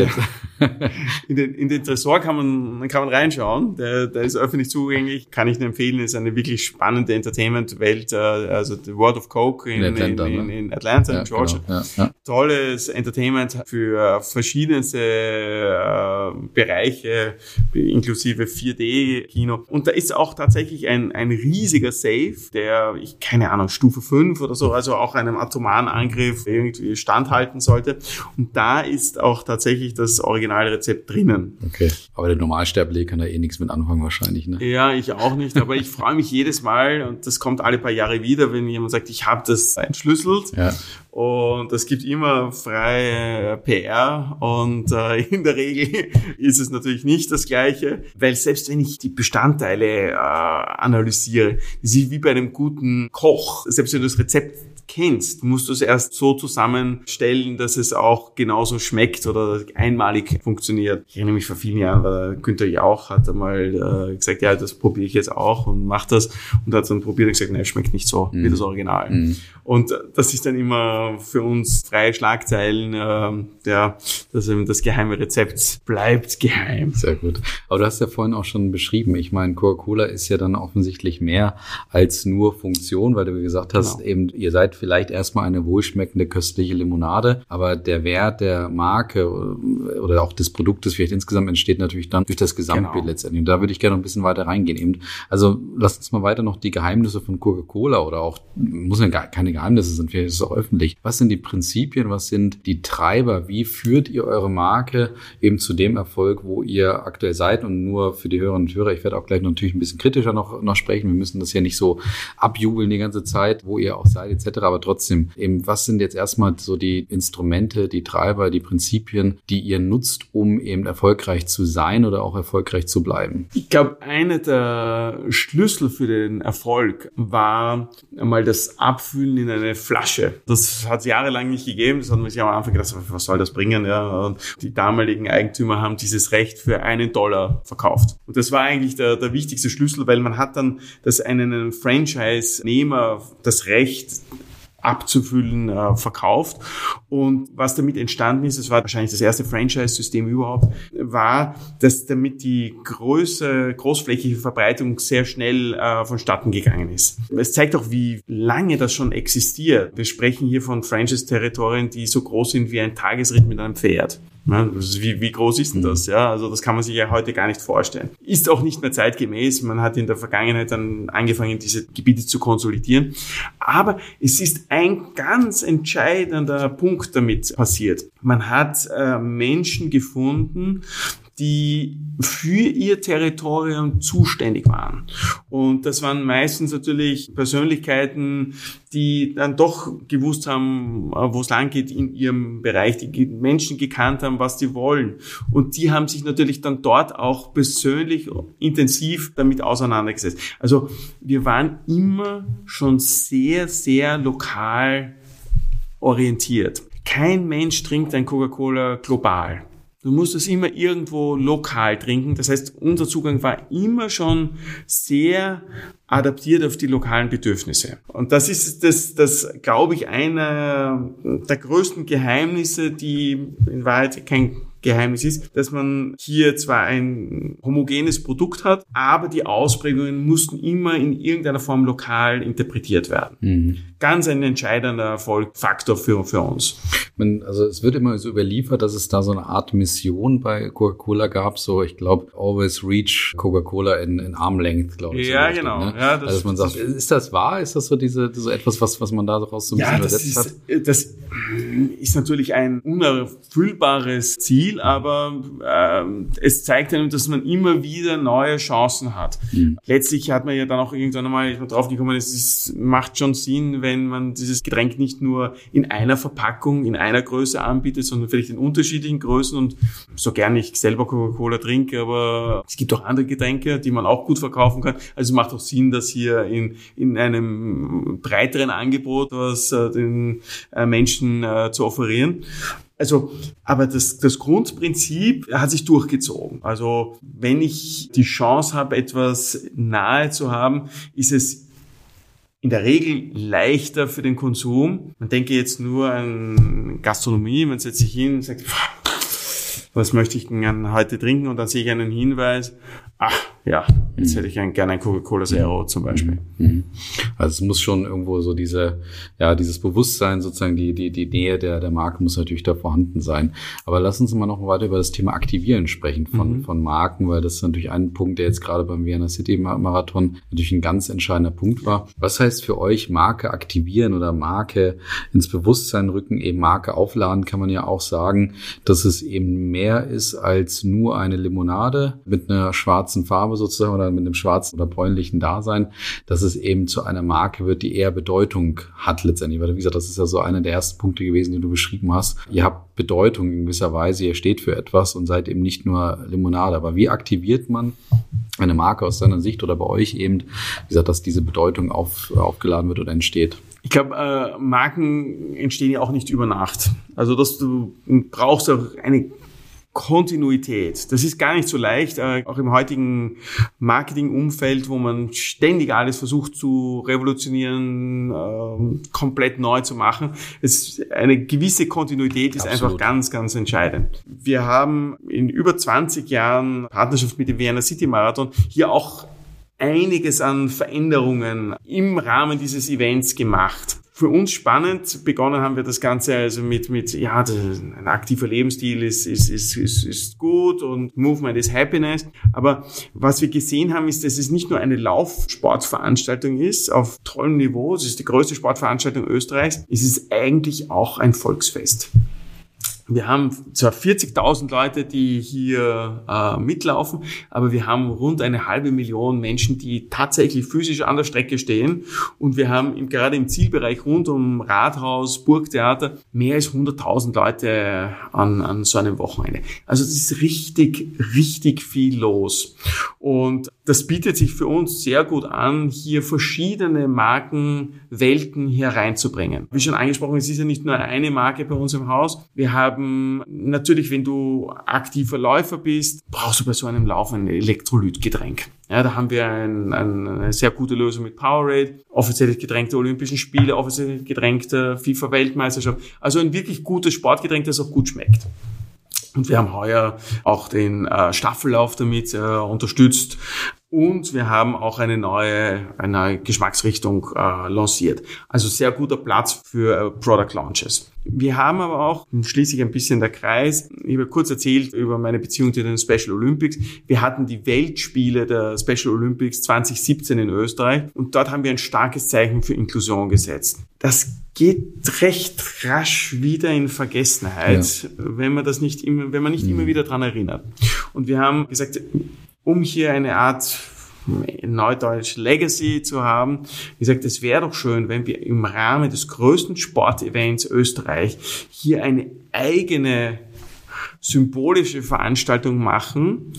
Ja. in, den, in den Tresor kann man, kann man reinschauen. Der, der ist öffentlich zugänglich. Kann ich nur empfehlen. Ist eine wirklich spannende Entertainment-Welt also The World of Coke in, in Atlanta, in, in, in Atlanta, ja, in Georgia. Genau. Ja, Tolles Entertainment für verschiedenste äh, Bereiche, inklusive 4D-Kino. Und da ist auch tatsächlich ein, ein riesiger Safe, der, ich keine Ahnung, Stufe 5 oder so, also auch einem atomaren Angriff irgendwie standhalten sollte. Und da ist auch tatsächlich das Originalrezept drinnen. Okay. Aber der Normalsterbliche kann da eh nichts mit anfangen wahrscheinlich, ne? Ja, ich auch nicht, aber ich freue mich jedes Mal und das kommt alle paar Jahre Jahre wieder, wenn jemand sagt, ich habe das entschlüsselt. Ja. Und es gibt immer freie PR und äh, in der Regel ist es natürlich nicht das Gleiche, weil selbst wenn ich die Bestandteile äh, analysiere, das ist wie bei einem guten Koch, selbst wenn du das Rezept kennst, musst du es erst so zusammenstellen, dass es auch genauso schmeckt oder einmalig funktioniert. Ich erinnere mich vor vielen Jahren, weil Günther Jauch hat einmal äh, gesagt, ja, das probiere ich jetzt auch und mach das und hat dann probiert und gesagt, nein, schmeckt nicht so mhm. wie das Original. Mhm. Und das ist dann immer für uns freie Schlagzeilen, äh, ja, dass eben das geheime Rezept bleibt geheim. Sehr gut. Aber du hast ja vorhin auch schon beschrieben, ich meine, Coca-Cola ist ja dann offensichtlich mehr als nur Funktion, weil du gesagt hast, genau. eben, ihr seid vielleicht erstmal eine wohlschmeckende, köstliche Limonade, aber der Wert der Marke oder auch des Produktes vielleicht insgesamt entsteht natürlich dann durch das Gesamtbild genau. letztendlich. Und da würde ich gerne noch ein bisschen weiter reingehen. Eben, also lass uns mal weiter noch die Geheimnisse von Coca-Cola oder auch, muss ja gar keine Geheimnisse sind, vielleicht ist es auch öffentlich. Was sind die Prinzipien, was sind die Treiber? Wie führt ihr eure Marke eben zu dem Erfolg, wo ihr aktuell seid? Und nur für die Hörerinnen und Hörer, ich werde auch gleich natürlich ein bisschen kritischer noch, noch sprechen. Wir müssen das ja nicht so abjubeln die ganze Zeit, wo ihr auch seid etc. Aber trotzdem, eben, was sind jetzt erstmal so die Instrumente, die Treiber, die Prinzipien, die ihr nutzt, um eben erfolgreich zu sein oder auch erfolgreich zu bleiben? Ich glaube, einer der Schlüssel für den Erfolg war einmal das Abfüllen in eine Flasche. Das hat es jahrelang nicht gegeben. Das hat man sich am Anfang gedacht, was soll das bringen? Ja, und die damaligen Eigentümer haben dieses Recht für einen Dollar verkauft. Und das war eigentlich der, der wichtigste Schlüssel, weil man hat dann das einen Franchise-Nehmer das Recht abzufüllen äh, verkauft. Und was damit entstanden ist, es war wahrscheinlich das erste Franchise-System überhaupt, war, dass damit die Größe, großflächige Verbreitung sehr schnell äh, vonstatten gegangen ist. Es zeigt auch, wie lange das schon existiert. Wir sprechen hier von Franchise-Territorien, die so groß sind wie ein Tagesritt mit einem Pferd. Wie, wie groß ist denn das? Ja, also das kann man sich ja heute gar nicht vorstellen. Ist auch nicht mehr zeitgemäß. Man hat in der Vergangenheit dann angefangen, diese Gebiete zu konsolidieren. Aber es ist ein ganz entscheidender Punkt damit passiert. Man hat äh, Menschen gefunden, die für ihr Territorium zuständig waren. Und das waren meistens natürlich Persönlichkeiten, die dann doch gewusst haben, äh, wo es lang geht in ihrem Bereich, die Menschen gekannt haben, was die wollen. Und die haben sich natürlich dann dort auch persönlich intensiv damit auseinandergesetzt. Also wir waren immer schon sehr, sehr lokal orientiert. Kein Mensch trinkt ein Coca-Cola global. Du musst es immer irgendwo lokal trinken. Das heißt, unser Zugang war immer schon sehr adaptiert auf die lokalen Bedürfnisse. Und das ist das, das glaube ich, einer der größten Geheimnisse, die in Wahrheit kein Geheimnis ist, dass man hier zwar ein homogenes Produkt hat, aber die Ausprägungen mussten immer in irgendeiner Form lokal interpretiert werden. Mhm. Ganz ein entscheidender Erfolgfaktor für, für uns. Man, also es wird immer so überliefert, dass es da so eine Art Mission bei Coca-Cola gab, so ich glaube, always reach Coca-Cola in, in Armlength, glaube ich. Ja, genau. ne? ja, das, also man sagt, ist das wahr? Ist das so diese so etwas, was, was man da daraus so ein ja, bisschen übersetzt hat? Das ist natürlich ein unerfüllbares Ziel, Spiel, aber ähm, es zeigt einem, dass man immer wieder neue Chancen hat. Mhm. Letztlich hat man ja dann auch irgendwann einmal drauf gekommen, es ist, macht schon Sinn, wenn man dieses Getränk nicht nur in einer Verpackung, in einer Größe anbietet, sondern vielleicht in unterschiedlichen Größen und so gern ich selber Coca-Cola trinke, aber es gibt auch andere Getränke, die man auch gut verkaufen kann. Also macht auch Sinn, dass hier in, in einem breiteren Angebot was äh, den äh, Menschen äh, zu offerieren. Also, aber das, das Grundprinzip hat sich durchgezogen. Also, wenn ich die Chance habe, etwas nahe zu haben, ist es in der Regel leichter für den Konsum. Man denke jetzt nur an Gastronomie, man setzt sich hin und sagt, was möchte ich denn heute trinken? Und dann sehe ich einen Hinweis, ach ja, jetzt hätte ich gerne ein Coca-Cola Zero zum Beispiel. Mhm. Mhm. Also es muss schon irgendwo so diese, ja, dieses Bewusstsein, sozusagen die, die, die Nähe der, der Marke muss natürlich da vorhanden sein. Aber lass uns mal noch weiter über das Thema Aktivieren sprechen von, mhm. von Marken, weil das ist natürlich ein Punkt, der jetzt gerade beim Vienna City Marathon natürlich ein ganz entscheidender Punkt war. Was heißt für euch Marke aktivieren oder Marke ins Bewusstsein rücken, eben Marke aufladen, kann man ja auch sagen, dass es eben mehr ist als nur eine Limonade mit einer schwarzen schwarzen Farbe sozusagen oder mit einem schwarzen oder bräunlichen Dasein, dass es eben zu einer Marke wird, die eher Bedeutung hat letztendlich. Weil wie gesagt, das ist ja so einer der ersten Punkte gewesen, die du beschrieben hast. Ihr habt Bedeutung in gewisser Weise, ihr steht für etwas und seid eben nicht nur Limonade. Aber wie aktiviert man eine Marke aus seiner Sicht oder bei euch eben, wie gesagt, dass diese Bedeutung auf, aufgeladen wird oder entsteht? Ich glaube, äh, Marken entstehen ja auch nicht über Nacht. Also dass du brauchst auch eine Kontinuität. Das ist gar nicht so leicht, äh, auch im heutigen Marketingumfeld, wo man ständig alles versucht zu revolutionieren, äh, komplett neu zu machen. Es, eine gewisse Kontinuität ist Absolut. einfach ganz, ganz entscheidend. Wir haben in über 20 Jahren Partnerschaft mit dem Vienna City Marathon hier auch einiges an Veränderungen im Rahmen dieses Events gemacht für uns spannend. Begonnen haben wir das Ganze also mit, mit ja, ein aktiver Lebensstil ist, ist, ist, ist, ist gut und Movement is Happiness. Aber was wir gesehen haben, ist, dass es nicht nur eine Laufsportveranstaltung ist auf tollem Niveau, es ist die größte Sportveranstaltung Österreichs, es ist eigentlich auch ein Volksfest. Wir haben zwar 40.000 Leute, die hier äh, mitlaufen, aber wir haben rund eine halbe Million Menschen, die tatsächlich physisch an der Strecke stehen. Und wir haben im, gerade im Zielbereich rund um Rathaus, Burgtheater mehr als 100.000 Leute an, an so einem Wochenende. Also das ist richtig, richtig viel los. Und das bietet sich für uns sehr gut an, hier verschiedene Markenwelten hier reinzubringen. Wie schon angesprochen, es ist ja nicht nur eine Marke bei uns im Haus. Wir haben natürlich, wenn du aktiver Läufer bist, brauchst du bei so einem Lauf ein Elektrolytgetränk. Ja, da haben wir ein, ein, eine sehr gute Lösung mit Powerade, offizielles Getränk der Olympischen Spiele, offizielles Getränk der FIFA-Weltmeisterschaft. Also ein wirklich gutes Sportgetränk, das auch gut schmeckt. Und wir haben heuer auch den äh, Staffellauf damit äh, unterstützt. Und wir haben auch eine neue, eine neue Geschmacksrichtung äh, lanciert. Also sehr guter Platz für äh, Product Launches. Wir haben aber auch, schließlich ein bisschen der Kreis, ich habe kurz erzählt über meine Beziehung zu den Special Olympics. Wir hatten die Weltspiele der Special Olympics 2017 in Österreich und dort haben wir ein starkes Zeichen für Inklusion gesetzt. Das geht recht rasch wieder in Vergessenheit, ja. wenn man das nicht immer, wenn man nicht mhm. immer wieder dran erinnert. Und wir haben gesagt, um hier eine Art Neudeutsch Legacy zu haben. Wie gesagt, es wäre doch schön, wenn wir im Rahmen des größten Sportevents Österreich hier eine eigene symbolische Veranstaltung machen.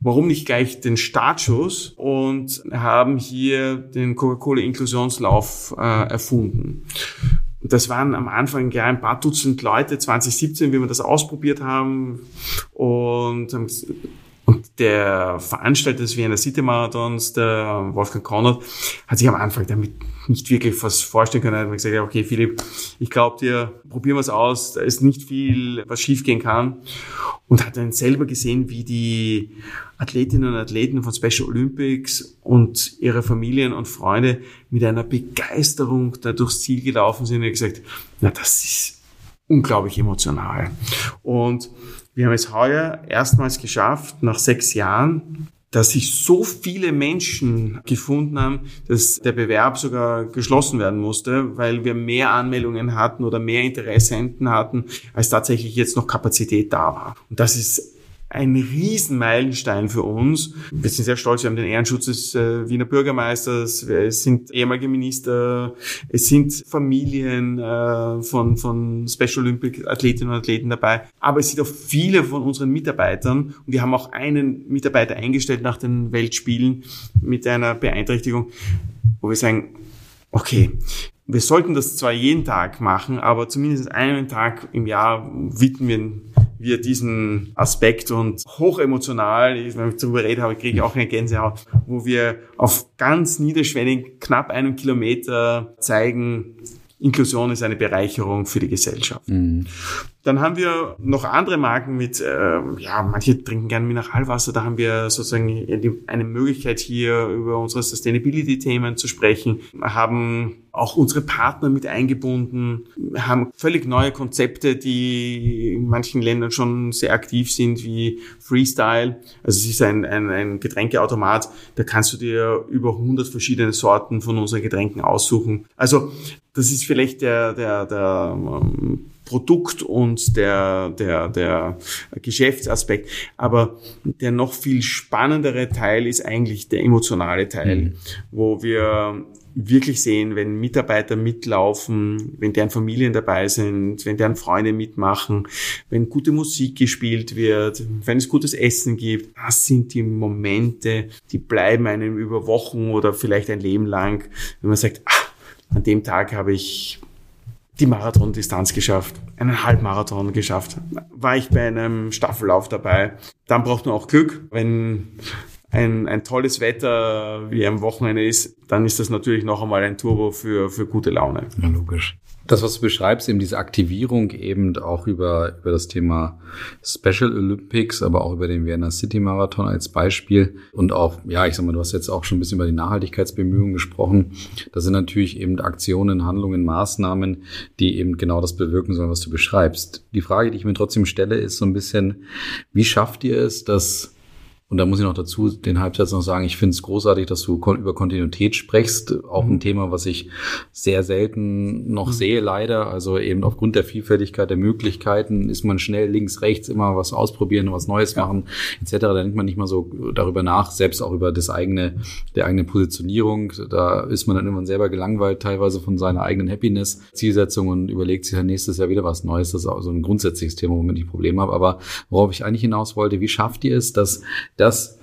Warum nicht gleich den Startschuss und haben hier den Coca-Cola Inklusionslauf äh, erfunden. Das waren am Anfang ja ein paar Dutzend Leute, 2017, wie wir das ausprobiert haben und und der Veranstalter des Wiener City Marathons, der Wolfgang Konrad, hat sich am Anfang damit nicht wirklich was vorstellen können. Er hat gesagt, okay, Philipp, ich glaube dir, probieren wir es aus, da ist nicht viel, was schiefgehen kann. Und hat dann selber gesehen, wie die Athletinnen und Athleten von Special Olympics und ihre Familien und Freunde mit einer Begeisterung da durchs Ziel gelaufen sind und gesagt, na, das ist unglaublich emotional. Und wir haben es heuer erstmals geschafft, nach sechs Jahren, dass sich so viele Menschen gefunden haben, dass der Bewerb sogar geschlossen werden musste, weil wir mehr Anmeldungen hatten oder mehr Interessenten hatten, als tatsächlich jetzt noch Kapazität da war. Und das ist ein Riesenmeilenstein für uns. Wir sind sehr stolz, wir haben den Ehrenschutz des äh, Wiener Bürgermeisters, es sind ehemalige Minister, es sind Familien äh, von, von Special Olympic Athletinnen und Athleten dabei, aber es sind auch viele von unseren Mitarbeitern. Und wir haben auch einen Mitarbeiter eingestellt nach den Weltspielen mit einer Beeinträchtigung, wo wir sagen, okay, wir sollten das zwar jeden Tag machen, aber zumindest einen Tag im Jahr widmen wir diesen Aspekt und hochemotional, wenn ich darüber rede habe, kriege ich auch eine Gänsehaut, wo wir auf ganz niederschwellig knapp einen Kilometer zeigen, Inklusion ist eine Bereicherung für die Gesellschaft. Mhm. Dann haben wir noch andere Marken mit, äh, ja, manche trinken gerne Mineralwasser. Da haben wir sozusagen eine Möglichkeit hier über unsere Sustainability-Themen zu sprechen, haben auch unsere Partner mit eingebunden, haben völlig neue Konzepte, die in manchen Ländern schon sehr aktiv sind, wie Freestyle. Also es ist ein, ein, ein Getränkeautomat, da kannst du dir über 100 verschiedene Sorten von unseren Getränken aussuchen. Also das ist vielleicht der, der, der ähm, Produkt und der, der, der Geschäftsaspekt. Aber der noch viel spannendere Teil ist eigentlich der emotionale Teil, mhm. wo wir wirklich sehen, wenn Mitarbeiter mitlaufen, wenn deren Familien dabei sind, wenn deren Freunde mitmachen, wenn gute Musik gespielt wird, wenn es gutes Essen gibt, das sind die Momente, die bleiben einem über Wochen oder vielleicht ein Leben lang, wenn man sagt, ah, An dem Tag habe ich die Marathondistanz geschafft, einen Halbmarathon geschafft. War ich bei einem Staffellauf dabei. Dann braucht man auch Glück. Wenn ein, ein tolles Wetter wie am Wochenende ist, dann ist das natürlich noch einmal ein Turbo für, für gute Laune. Ja, logisch. Das, was du beschreibst, eben diese Aktivierung eben auch über, über das Thema Special Olympics, aber auch über den Vienna City Marathon als Beispiel und auch, ja, ich sag mal, du hast jetzt auch schon ein bisschen über die Nachhaltigkeitsbemühungen gesprochen. Das sind natürlich eben Aktionen, Handlungen, Maßnahmen, die eben genau das bewirken sollen, was du beschreibst. Die Frage, die ich mir trotzdem stelle, ist so ein bisschen, wie schafft ihr es, dass und da muss ich noch dazu den Halbsatz noch sagen, ich finde es großartig, dass du über Kontinuität sprichst. Auch ein mhm. Thema, was ich sehr selten noch mhm. sehe, leider. Also eben aufgrund der Vielfältigkeit der Möglichkeiten ist man schnell links, rechts immer was ausprobieren, was Neues ja. machen, etc. Da denkt man nicht mal so darüber nach, selbst auch über das eigene, der eigene Positionierung. Da ist man dann irgendwann selber gelangweilt, teilweise von seiner eigenen Happiness, Zielsetzung und überlegt sich dann nächstes Jahr wieder was Neues. Das ist auch so ein grundsätzliches Thema, womit ich Probleme habe. Aber worauf ich eigentlich hinaus wollte, wie schafft ihr es, dass das,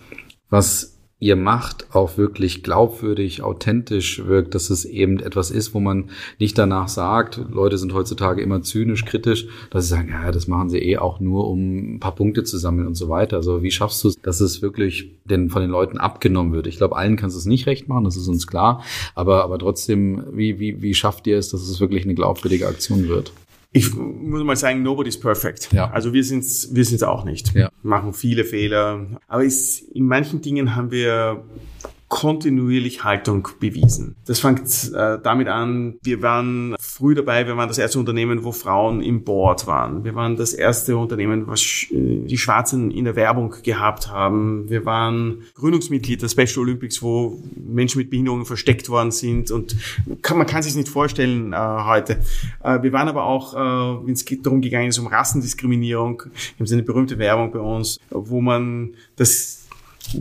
was ihr macht, auch wirklich glaubwürdig, authentisch wirkt, dass es eben etwas ist, wo man nicht danach sagt, Leute sind heutzutage immer zynisch, kritisch, dass sie sagen, ja, das machen sie eh auch nur, um ein paar Punkte zu sammeln und so weiter. Also wie schaffst du es, dass es wirklich den, von den Leuten abgenommen wird? Ich glaube, allen kannst du es nicht recht machen, das ist uns klar, aber, aber trotzdem, wie, wie, wie schafft ihr es, dass es wirklich eine glaubwürdige Aktion wird? Ich muss mal sagen, nobody's perfect. Ja. Also wir sind's, wir sind's auch nicht. Ja. Machen viele Fehler. Aber es, in manchen Dingen haben wir kontinuierlich Haltung bewiesen. Das fängt äh, damit an, wir waren früh dabei, wir waren das erste Unternehmen, wo Frauen im Board waren. Wir waren das erste Unternehmen, was sch äh, die Schwarzen in der Werbung gehabt haben. Wir waren Gründungsmitglied der Special Olympics, wo Menschen mit Behinderungen versteckt worden sind und kann, man kann sich nicht vorstellen äh, heute. Äh, wir waren aber auch, äh, wenn es darum gegangen ist, um Rassendiskriminierung, haben sie eine berühmte Werbung bei uns, wo man das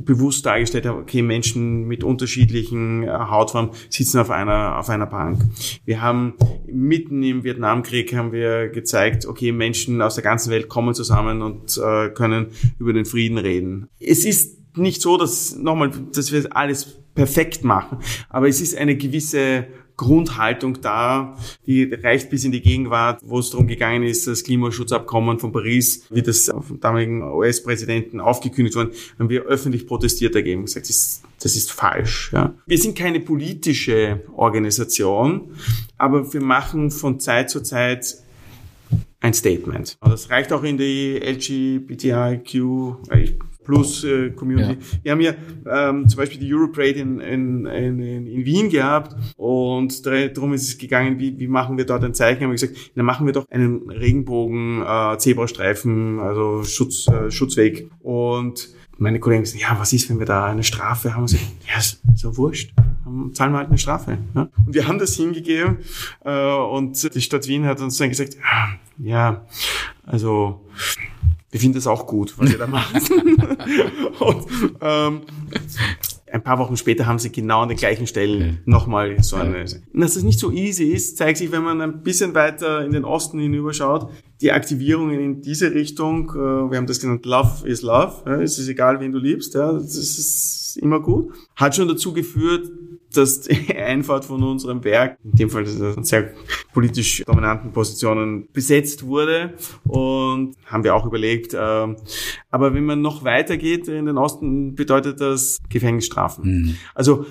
bewusst dargestellt habe, okay, Menschen mit unterschiedlichen äh, Hautfarben sitzen auf einer, auf einer Bank. Wir haben mitten im Vietnamkrieg haben wir gezeigt, okay, Menschen aus der ganzen Welt kommen zusammen und äh, können über den Frieden reden. Es ist nicht so, dass, nochmal, dass wir alles perfekt machen, aber es ist eine gewisse Grundhaltung da, die reicht bis in die Gegenwart, wo es darum gegangen ist, das Klimaschutzabkommen von Paris, wie das vom damaligen US-Präsidenten aufgekündigt worden, haben wir öffentlich protestiert dagegen und gesagt, das, das ist falsch. Ja. Wir sind keine politische Organisation, aber wir machen von Zeit zu Zeit ein Statement. Das reicht auch in die LGBTIQ, Plus äh, Community. Ja. Wir haben ja ähm, zum Beispiel die Europarade in, in, in, in Wien gehabt und darum ist es gegangen, wie, wie machen wir dort ein Zeichen? Haben wir gesagt, dann machen wir doch einen Regenbogen, äh, Zebrastreifen, also Schutz, äh, Schutzweg. Und meine Kollegen gesagt, ja, was ist, wenn wir da eine Strafe haben? Und gesagt, ja, ist so wurscht. Zahlen wir halt eine Strafe. Ja? Und wir haben das hingegeben äh, und die Stadt Wien hat uns dann gesagt, ja, also wir finden das auch gut, was ihr da macht. und ähm, ein paar Wochen später haben sie genau an den gleichen Stellen okay. nochmal so eine. Ja. Dass das nicht so easy ist, zeigt sich, wenn man ein bisschen weiter in den Osten hinüberschaut. Die Aktivierungen in diese Richtung, äh, wir haben das genannt, Love is Love. Ja, es ist egal, wen du liebst, ja, das ist immer gut. Hat schon dazu geführt, dass die Einfahrt von unserem Werk, in dem Fall sehr politisch dominanten Positionen besetzt wurde und haben wir auch überlegt. Äh, aber wenn man noch weiter geht in den Osten, bedeutet das Gefängnisstrafen. Mhm. Also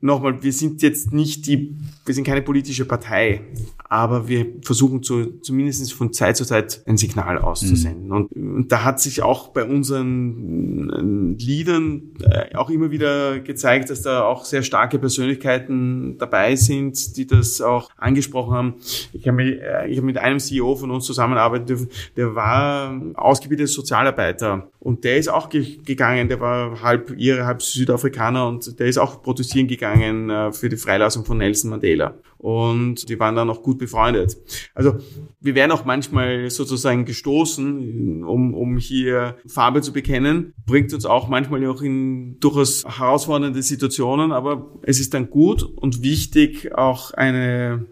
nochmal, wir sind jetzt nicht die, wir sind keine politische Partei, aber wir versuchen zu, zumindest von Zeit zu Zeit ein Signal auszusenden. Mhm. Und, und, da hat sich auch bei unseren äh, Liedern äh, auch immer wieder gezeigt, dass da auch sehr starke Persönlichkeiten dabei sind, die das auch angesprochen haben. Ich habe mit, äh, ich hab mit einem CEO von uns zusammenarbeiten dürfen, der war ausgebildeter Sozialarbeiter und der ist auch ge gegangen, der war halb Ire, halb Südafrikaner und der ist auch protestieren gegangen für die Freilassung von Nelson Mandela. Und die waren dann auch gut befreundet. Also wir werden auch manchmal sozusagen gestoßen, um, um hier Farbe zu bekennen. Bringt uns auch manchmal auch in durchaus herausfordernde Situationen, aber es ist dann gut und wichtig, auch eine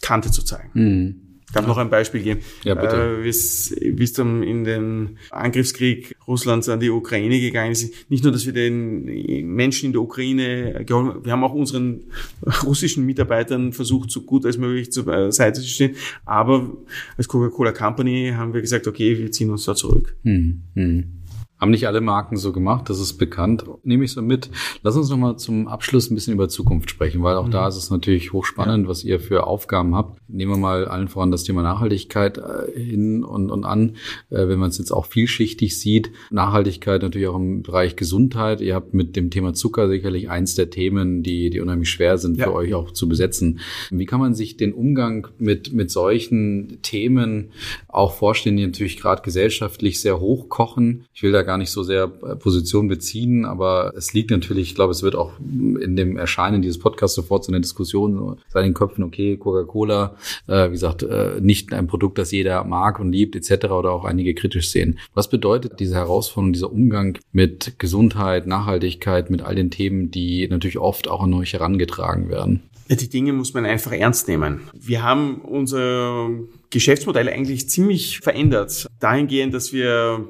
Kante zu zeigen. Mhm. Ich kann noch ein Beispiel geben. Ja, bitte. Äh, wie es dann in den Angriffskrieg Russlands an die Ukraine gegangen ist. Nicht nur, dass wir den Menschen in der Ukraine geholfen wir haben auch unseren russischen Mitarbeitern versucht, so gut als möglich zur Seite zu stehen. Aber als Coca-Cola Company haben wir gesagt, okay, wir ziehen uns da zurück. Hm, hm. Haben nicht alle Marken so gemacht, das ist bekannt. Nehme ich so mit. Lass uns nochmal zum Abschluss ein bisschen über Zukunft sprechen, weil auch mhm. da ist es natürlich hochspannend, ja. was ihr für Aufgaben habt. Nehmen wir mal allen voran das Thema Nachhaltigkeit äh, hin und, und an, äh, wenn man es jetzt auch vielschichtig sieht. Nachhaltigkeit natürlich auch im Bereich Gesundheit. Ihr habt mit dem Thema Zucker sicherlich eins der Themen, die, die unheimlich schwer sind ja. für euch auch zu besetzen. Wie kann man sich den Umgang mit, mit solchen Themen auch vorstellen, die natürlich gerade gesellschaftlich sehr hochkochen? Ich will da gar nicht so sehr äh, Position beziehen, aber es liegt natürlich, ich glaube, es wird auch in dem Erscheinen dieses Podcasts sofort zu einer Diskussion in den Köpfen, okay, Coca-Cola, äh, wie gesagt, äh, nicht ein Produkt, das jeder mag und liebt, etc. oder auch einige kritisch sehen. Was bedeutet diese Herausforderung, dieser Umgang mit Gesundheit, Nachhaltigkeit, mit all den Themen, die natürlich oft auch an euch herangetragen werden? Die Dinge muss man einfach ernst nehmen. Wir haben unser Geschäftsmodell eigentlich ziemlich verändert. Dahingehend, dass wir,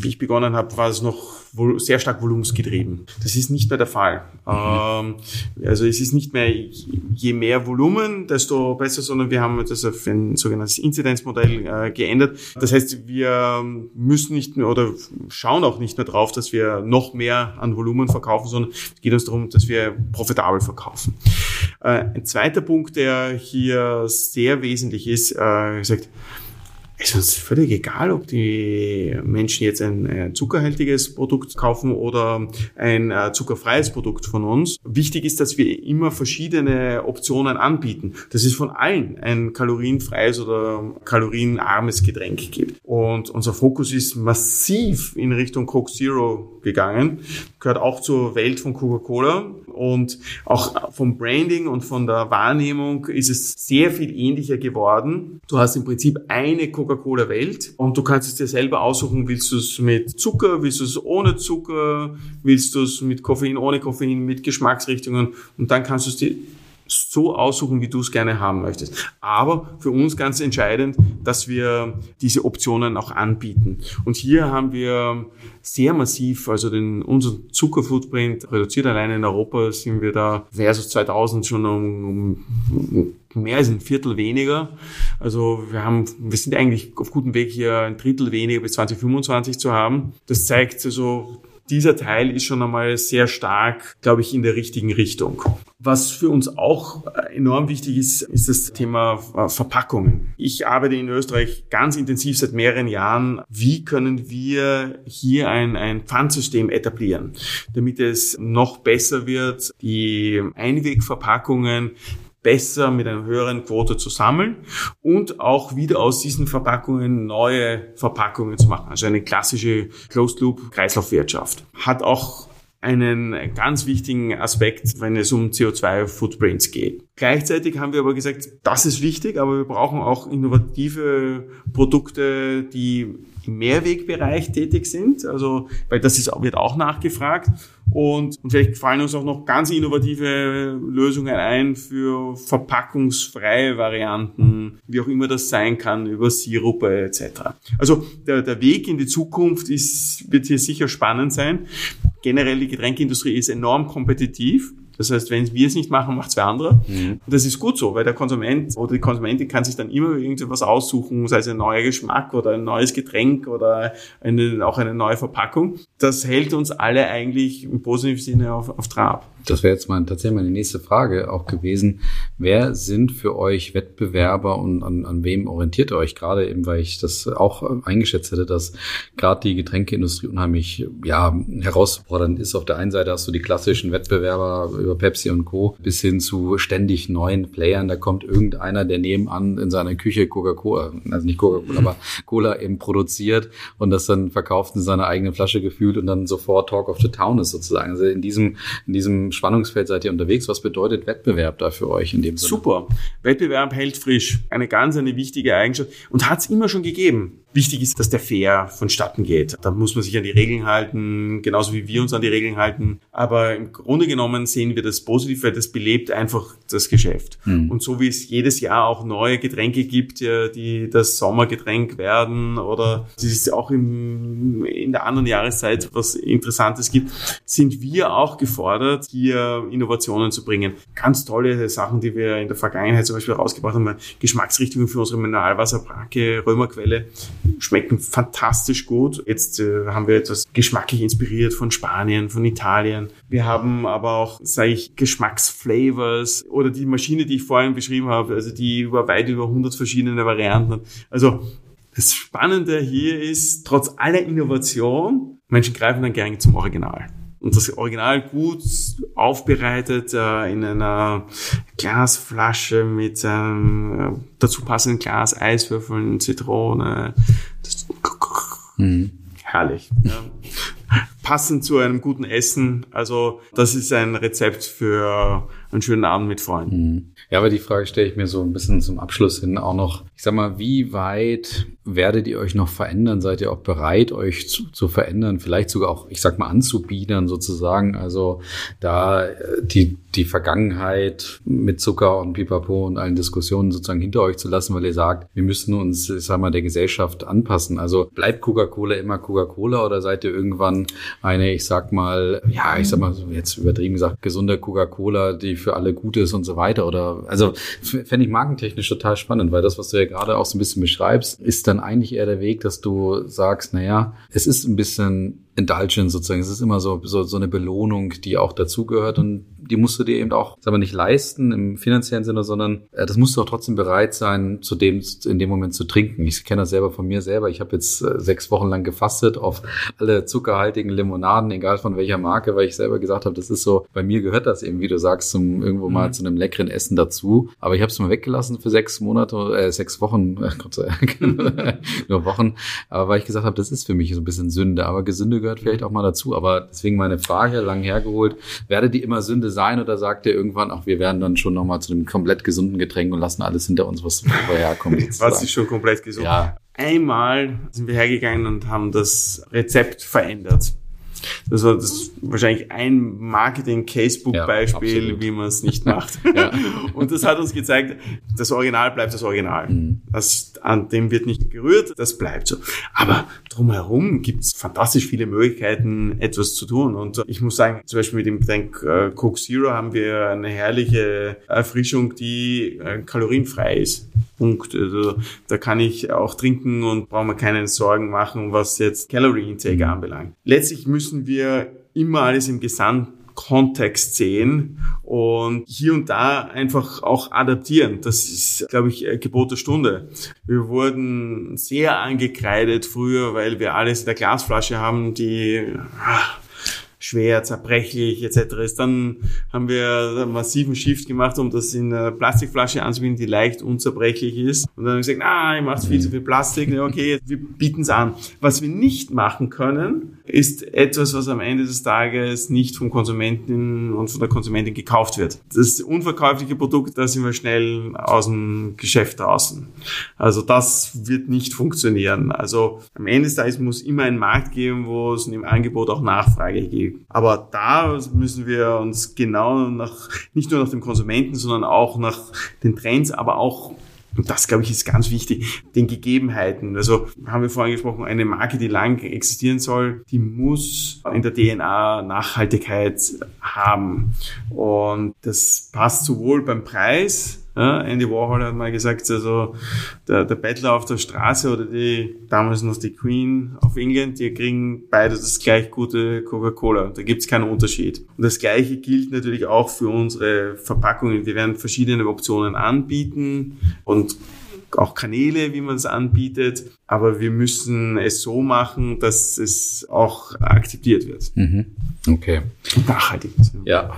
wie ich begonnen habe, war es noch sehr stark volumensgetrieben. Das ist nicht mehr der Fall. Mhm. also es ist nicht mehr je mehr Volumen, desto besser, sondern wir haben das auf ein sogenanntes Inzidenzmodell äh, geändert. Das heißt, wir müssen nicht mehr oder schauen auch nicht mehr drauf, dass wir noch mehr an Volumen verkaufen, sondern es geht uns darum, dass wir profitabel verkaufen. Äh, ein zweiter Punkt, der hier sehr wesentlich ist, äh, gesagt, es ist völlig egal, ob die Menschen jetzt ein zuckerhaltiges Produkt kaufen oder ein äh, zuckerfreies Produkt von uns. Wichtig ist, dass wir immer verschiedene Optionen anbieten. Das ist von allen ein kalorienfreies oder kalorienarmes Getränk gibt. Und unser Fokus ist massiv in Richtung Coke Zero gegangen. Gehört auch zur Welt von Coca-Cola. Und auch vom Branding und von der Wahrnehmung ist es sehr viel ähnlicher geworden. Du hast im Prinzip eine Coca Coca-Cola-Welt und du kannst es dir selber aussuchen, willst du es mit Zucker, willst du es ohne Zucker, willst du es mit Koffein, ohne Koffein, mit Geschmacksrichtungen und dann kannst du es dir so aussuchen, wie du es gerne haben möchtest. Aber für uns ganz entscheidend, dass wir diese Optionen auch anbieten. Und hier haben wir sehr massiv, also den, unseren Zuckerfootprint reduziert. Allein in Europa sind wir da versus 2000 schon um, um mehr als ein Viertel weniger. Also wir haben, wir sind eigentlich auf gutem Weg hier ein Drittel weniger bis 2025 zu haben. Das zeigt also, dieser Teil ist schon einmal sehr stark, glaube ich, in der richtigen Richtung. Was für uns auch enorm wichtig ist, ist das Thema äh, Verpackungen. Ich arbeite in Österreich ganz intensiv seit mehreren Jahren. Wie können wir hier ein, ein Pfandsystem etablieren, damit es noch besser wird, die Einwegverpackungen besser mit einer höheren Quote zu sammeln und auch wieder aus diesen Verpackungen neue Verpackungen zu machen. Also eine klassische Closed Loop Kreislaufwirtschaft. Hat auch einen ganz wichtigen Aspekt, wenn es um CO2-Footprints geht. Gleichzeitig haben wir aber gesagt, das ist wichtig, aber wir brauchen auch innovative Produkte, die Mehrwegbereich tätig sind. Also, weil das ist, wird auch nachgefragt. Und, und vielleicht fallen uns auch noch ganz innovative Lösungen ein für verpackungsfreie Varianten, wie auch immer das sein kann, über Sirupe etc. Also der, der Weg in die Zukunft ist, wird hier sicher spannend sein. Generell die Getränkeindustrie ist enorm kompetitiv. Das heißt, wenn wir es nicht machen, macht es wer andere. Mhm. Und das ist gut so, weil der Konsument oder die Konsumentin kann sich dann immer irgendwas aussuchen, sei es ein neuer Geschmack oder ein neues Getränk oder eine, auch eine neue Verpackung. Das hält uns alle eigentlich im positiven Sinne auf, auf Trab. Das wäre jetzt mal tatsächlich meine nächste Frage auch gewesen. Wer sind für euch Wettbewerber und an, an wem orientiert ihr euch gerade eben, weil ich das auch eingeschätzt hätte, dass gerade die Getränkeindustrie unheimlich ja, herausfordernd ist. Auf der einen Seite hast du die klassischen Wettbewerber über Pepsi und Co. bis hin zu ständig neuen Playern. Da kommt irgendeiner, der nebenan in seiner Küche Coca-Cola, also nicht Coca-Cola, aber Cola eben produziert und das dann verkauft in seiner eigenen Flasche gefühlt und dann sofort Talk of the Town ist sozusagen. Also in diesem, in diesem Spannungsfeld seid ihr unterwegs. Was bedeutet Wettbewerb da für euch in dem Sinne? Super. Wettbewerb hält frisch. Eine ganz, eine wichtige Eigenschaft und hat es immer schon gegeben. Wichtig ist, dass der fair vonstatten geht. Da muss man sich an die Regeln halten, genauso wie wir uns an die Regeln halten. Aber im Grunde genommen sehen wir das positiv, weil das belebt einfach das Geschäft. Mhm. Und so wie es jedes Jahr auch neue Getränke gibt, die das Sommergetränk werden oder es auch im, in der anderen Jahreszeit was Interessantes gibt, sind wir auch gefordert, hier Innovationen zu bringen. Ganz tolle Sachen, die wir in der Vergangenheit zum Beispiel rausgebracht haben, Geschmacksrichtungen für unsere Mineralwasserbrake, Römerquelle, schmecken fantastisch gut. Jetzt äh, haben wir etwas geschmacklich inspiriert von Spanien, von Italien. Wir haben aber auch, sage ich, Geschmacksflavors oder die Maschine, die ich vorhin beschrieben habe, also die über weit über 100 verschiedene Varianten. Also das Spannende hier ist, trotz aller Innovation, Menschen greifen dann gerne zum Original. Und das Original gut aufbereitet äh, in einer Glasflasche mit ähm, äh, dazu passenden Glas, Eiswürfeln, Zitrone. Das, mhm. Herrlich. Ja. Passend zu einem guten Essen. Also das ist ein Rezept für einen schönen Abend mit Freunden. Mhm. Ja, aber die Frage stelle ich mir so ein bisschen zum Abschluss hin auch noch. Ich sag mal, wie weit werdet ihr euch noch verändern? Seid ihr auch bereit, euch zu, zu verändern? Vielleicht sogar auch, ich sag mal, anzubiedern sozusagen. Also da äh, die, die Vergangenheit mit Zucker und Pipapo und allen Diskussionen sozusagen hinter euch zu lassen, weil ihr sagt, wir müssen uns, ich sag mal, der Gesellschaft anpassen. Also bleibt Coca-Cola immer Coca-Cola oder seid ihr irgendwann eine, ich sag mal, ja, ich sag mal, jetzt übertrieben gesagt, gesunde Coca-Cola, die für alle gut ist und so weiter? Oder also fände ich markentechnisch total spannend, weil das, was du ja gerade auch so ein bisschen beschreibst, ist dann eigentlich eher der Weg, dass du sagst, naja, es ist ein bisschen Indulgence sozusagen. Es ist immer so, so, so eine Belohnung, die auch dazugehört und die musst du dir eben auch, sagen wir nicht leisten im finanziellen Sinne, sondern äh, das musst du auch trotzdem bereit sein, zu dem, in dem Moment zu trinken. Ich kenne das selber von mir selber. Ich habe jetzt äh, sechs Wochen lang gefastet auf alle zuckerhaltigen Limonaden, egal von welcher Marke, weil ich selber gesagt habe, das ist so, bei mir gehört das eben, wie du sagst, zum irgendwo mal mhm. zu einem leckeren Essen dazu. Aber ich habe es mal weggelassen für sechs Monate, äh, sechs Wochen, äh, Gott sei Dank, nur Wochen. Aber weil ich gesagt habe, das ist für mich so ein bisschen Sünde. Aber Gesünde gehört vielleicht auch mal dazu. Aber deswegen meine Frage, lang hergeholt, werde die immer Sünde sein oder sagt ihr irgendwann, ach, wir werden dann schon nochmal zu einem komplett gesunden Getränk und lassen alles hinter uns, was vorherkommt? was ist schon komplett gesund? Ja. Einmal sind wir hergegangen und haben das Rezept verändert. Das war das wahrscheinlich ein Marketing-Casebook-Beispiel, ja, wie man es nicht macht. ja. Und das hat uns gezeigt, das Original bleibt das Original. Mhm. Das, an dem wird nicht gerührt, das bleibt so. Aber drumherum gibt es fantastisch viele Möglichkeiten, etwas zu tun. Und ich muss sagen, zum Beispiel mit dem Getränk äh, Coke Zero haben wir eine herrliche Erfrischung, die äh, kalorienfrei ist. Punkt. Also da kann ich auch trinken und brauche mir keine Sorgen machen, was jetzt Calorie Intake mhm. anbelangt. Letztlich müssen wir immer alles im Gesamtkontext sehen und hier und da einfach auch adaptieren. Das ist, glaube ich, Gebot der Stunde. Wir wurden sehr angekreidet früher, weil wir alles in der Glasflasche haben, die ah, schwer, zerbrechlich etc. ist. Dann haben wir einen massiven Shift gemacht, um das in eine Plastikflasche anzubieten, die leicht unzerbrechlich ist. Und dann haben wir gesagt, ah, ihr macht viel zu viel Plastik. Okay, wir bieten es an. Was wir nicht machen können, ist etwas, was am Ende des Tages nicht vom Konsumenten und von der Konsumentin gekauft wird. Das unverkäufliche Produkt, da sind wir schnell aus dem Geschäft draußen. Also das wird nicht funktionieren. Also am Ende des Tages muss immer ein Markt geben, wo es im Angebot auch Nachfrage gibt. Aber da müssen wir uns genau nach, nicht nur nach dem Konsumenten, sondern auch nach den Trends, aber auch und das, glaube ich, ist ganz wichtig, den Gegebenheiten. Also haben wir vorhin gesprochen, eine Marke, die lang existieren soll, die muss in der DNA Nachhaltigkeit haben. Und das passt sowohl beim Preis, ja, Andy Warhol hat mal gesagt, also der, der Bettler auf der Straße oder die damals noch die Queen of England, die kriegen beide das gleich gute Coca-Cola. Da gibt's keinen Unterschied. Und das gleiche gilt natürlich auch für unsere Verpackungen. Wir werden verschiedene Optionen anbieten und auch Kanäle, wie man es anbietet. Aber wir müssen es so machen, dass es auch akzeptiert wird. Mhm. Okay. nachhaltig. Ja.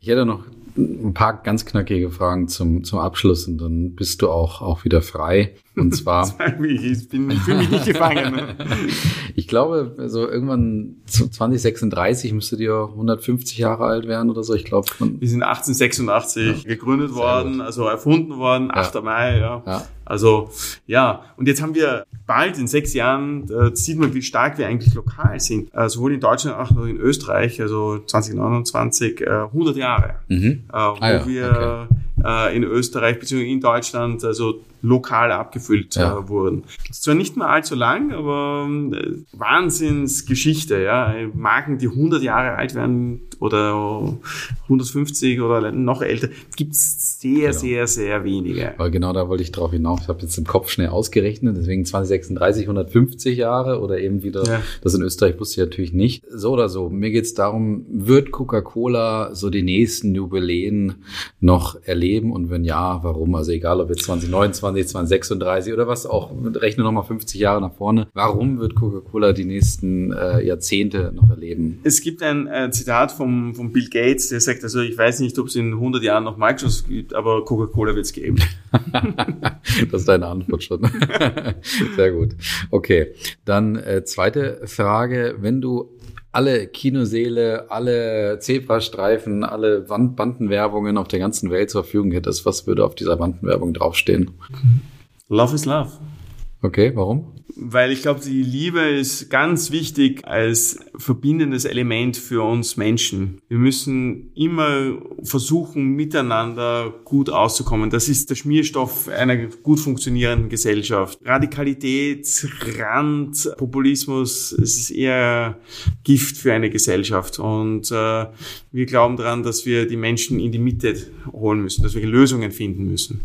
Ich hätte noch ein paar ganz knackige Fragen zum, zum Abschluss und dann bist du auch, auch wieder frei. Und zwar. ich bin, ich fühle mich nicht gefangen. Ne? ich glaube, so irgendwann 2036 müsstet ihr 150 Jahre alt werden oder so. Ich glaube, wir sind 1886 ja. gegründet worden, also erfunden worden, 8. Ja. Mai, ja. ja. Also ja, und jetzt haben wir bald in sechs Jahren, da sieht man, wie stark wir eigentlich lokal sind. Äh, sowohl in Deutschland als auch in Österreich, also 2029, äh, 100 Jahre, Mhm. äh, wo Ah ja, wir äh, in Österreich bzw. in Deutschland also lokal abgefüllt Ja. äh, wurden. Das ist zwar nicht mehr allzu lang, aber äh, Wahnsinnsgeschichte, ja. Marken, die 100 Jahre alt werden oder 150 oder noch älter, gibt's sehr, Genau. sehr, sehr wenige. Weil genau da wollte ich drauf hinaus. Ich habe jetzt im Kopf schnell ausgerechnet, deswegen 2036, 150 Jahre oder eben wieder, Ja. das in Österreich wusste ich natürlich nicht. So oder so, mir geht's darum, wird Coca-Cola so die nächsten Jubiläen noch erleben und wenn ja, warum? Also egal, ob jetzt 2029, 2036 oder was auch, rechne nochmal 50 Jahre nach vorne. Warum wird Coca-Cola die nächsten äh, Jahrzehnte noch erleben? Es gibt ein äh, Zitat vom, vom Bill Gates, der sagt, also ich weiß nicht, ob es in 100 Jahren noch Microsoft gibt, aber Coca-Cola wird es geben. das ist deine Antwort schon. Sehr gut. Okay, dann äh, zweite Frage. Wenn du alle Kinoseele, alle Zebrastreifen, alle Wand Bandenwerbungen auf der ganzen Welt zur Verfügung hättest, was würde auf dieser Bandenwerbung draufstehen? Love is love. Okay, warum? Weil ich glaube, die Liebe ist ganz wichtig als verbindendes Element für uns Menschen. Wir müssen immer versuchen, miteinander gut auszukommen. Das ist der Schmierstoff einer gut funktionierenden Gesellschaft. Radikalität, Rand, Populismus, es ist eher Gift für eine Gesellschaft. Und äh, wir glauben daran, dass wir die Menschen in die Mitte holen müssen, dass wir Lösungen finden müssen.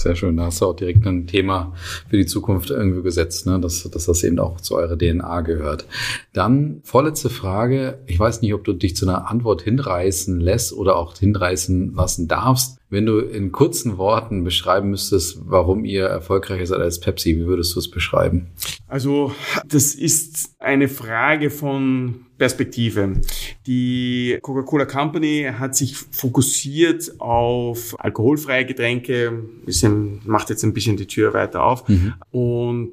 Sehr schön. Da hast du auch direkt ein Thema für die Zukunft irgendwie gesetzt, ne? dass, dass das eben auch zu eurer DNA gehört. Dann vorletzte Frage. Ich weiß nicht, ob du dich zu einer Antwort hinreißen lässt oder auch hinreißen lassen darfst. Wenn du in kurzen Worten beschreiben müsstest, warum ihr erfolgreicher seid als Pepsi, wie würdest du es beschreiben? Also das ist eine Frage von Perspektive. Die Coca-Cola Company hat sich fokussiert auf alkoholfreie Getränke, bisschen, macht jetzt ein bisschen die Tür weiter auf. Und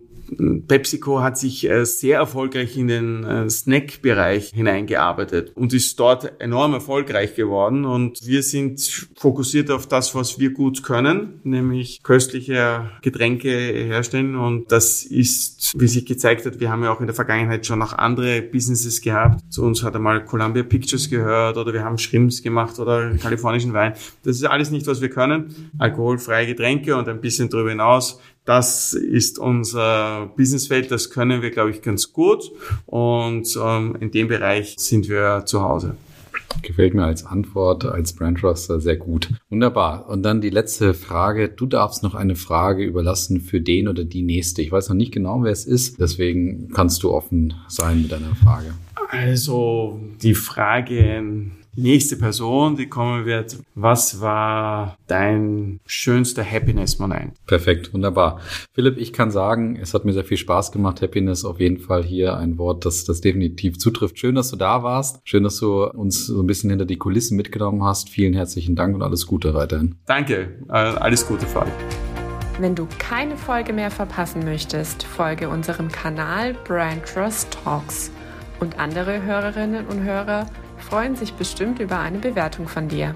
PepsiCo hat sich äh, sehr erfolgreich in den äh, Snack-Bereich hineingearbeitet und ist dort enorm erfolgreich geworden. Und wir sind fokussiert auf das, was wir gut können, nämlich köstliche Getränke herstellen. Und das ist, wie sich gezeigt hat, wir haben ja auch in der Vergangenheit schon noch andere Businesses gehabt. Zu uns hat einmal Columbia Pictures gehört oder wir haben Shrimps gemacht oder kalifornischen Wein. Das ist alles nicht, was wir können. Alkoholfreie Getränke und ein bisschen darüber hinaus das ist unser Businessfeld, das können wir, glaube ich, ganz gut. Und ähm, in dem Bereich sind wir zu Hause. Gefällt mir als Antwort, als Brand Truster sehr gut. Wunderbar. Und dann die letzte Frage. Du darfst noch eine Frage überlassen für den oder die nächste. Ich weiß noch nicht genau, wer es ist. Deswegen kannst du offen sein mit deiner Frage. Also die Frage, nächste Person, die kommen wird, was war dein schönster Happiness-Moment? Perfekt, wunderbar. Philipp, ich kann sagen, es hat mir sehr viel Spaß gemacht. Happiness auf jeden Fall hier ein Wort, das das definitiv zutrifft. Schön, dass du da warst. Schön, dass du uns so ein bisschen hinter die Kulissen mitgenommen hast. Vielen herzlichen Dank und alles Gute weiterhin. Danke, alles Gute für euch. Wenn du keine Folge mehr verpassen möchtest, folge unserem Kanal Brand Trust Talks. Und andere Hörerinnen und Hörer freuen sich bestimmt über eine Bewertung von dir.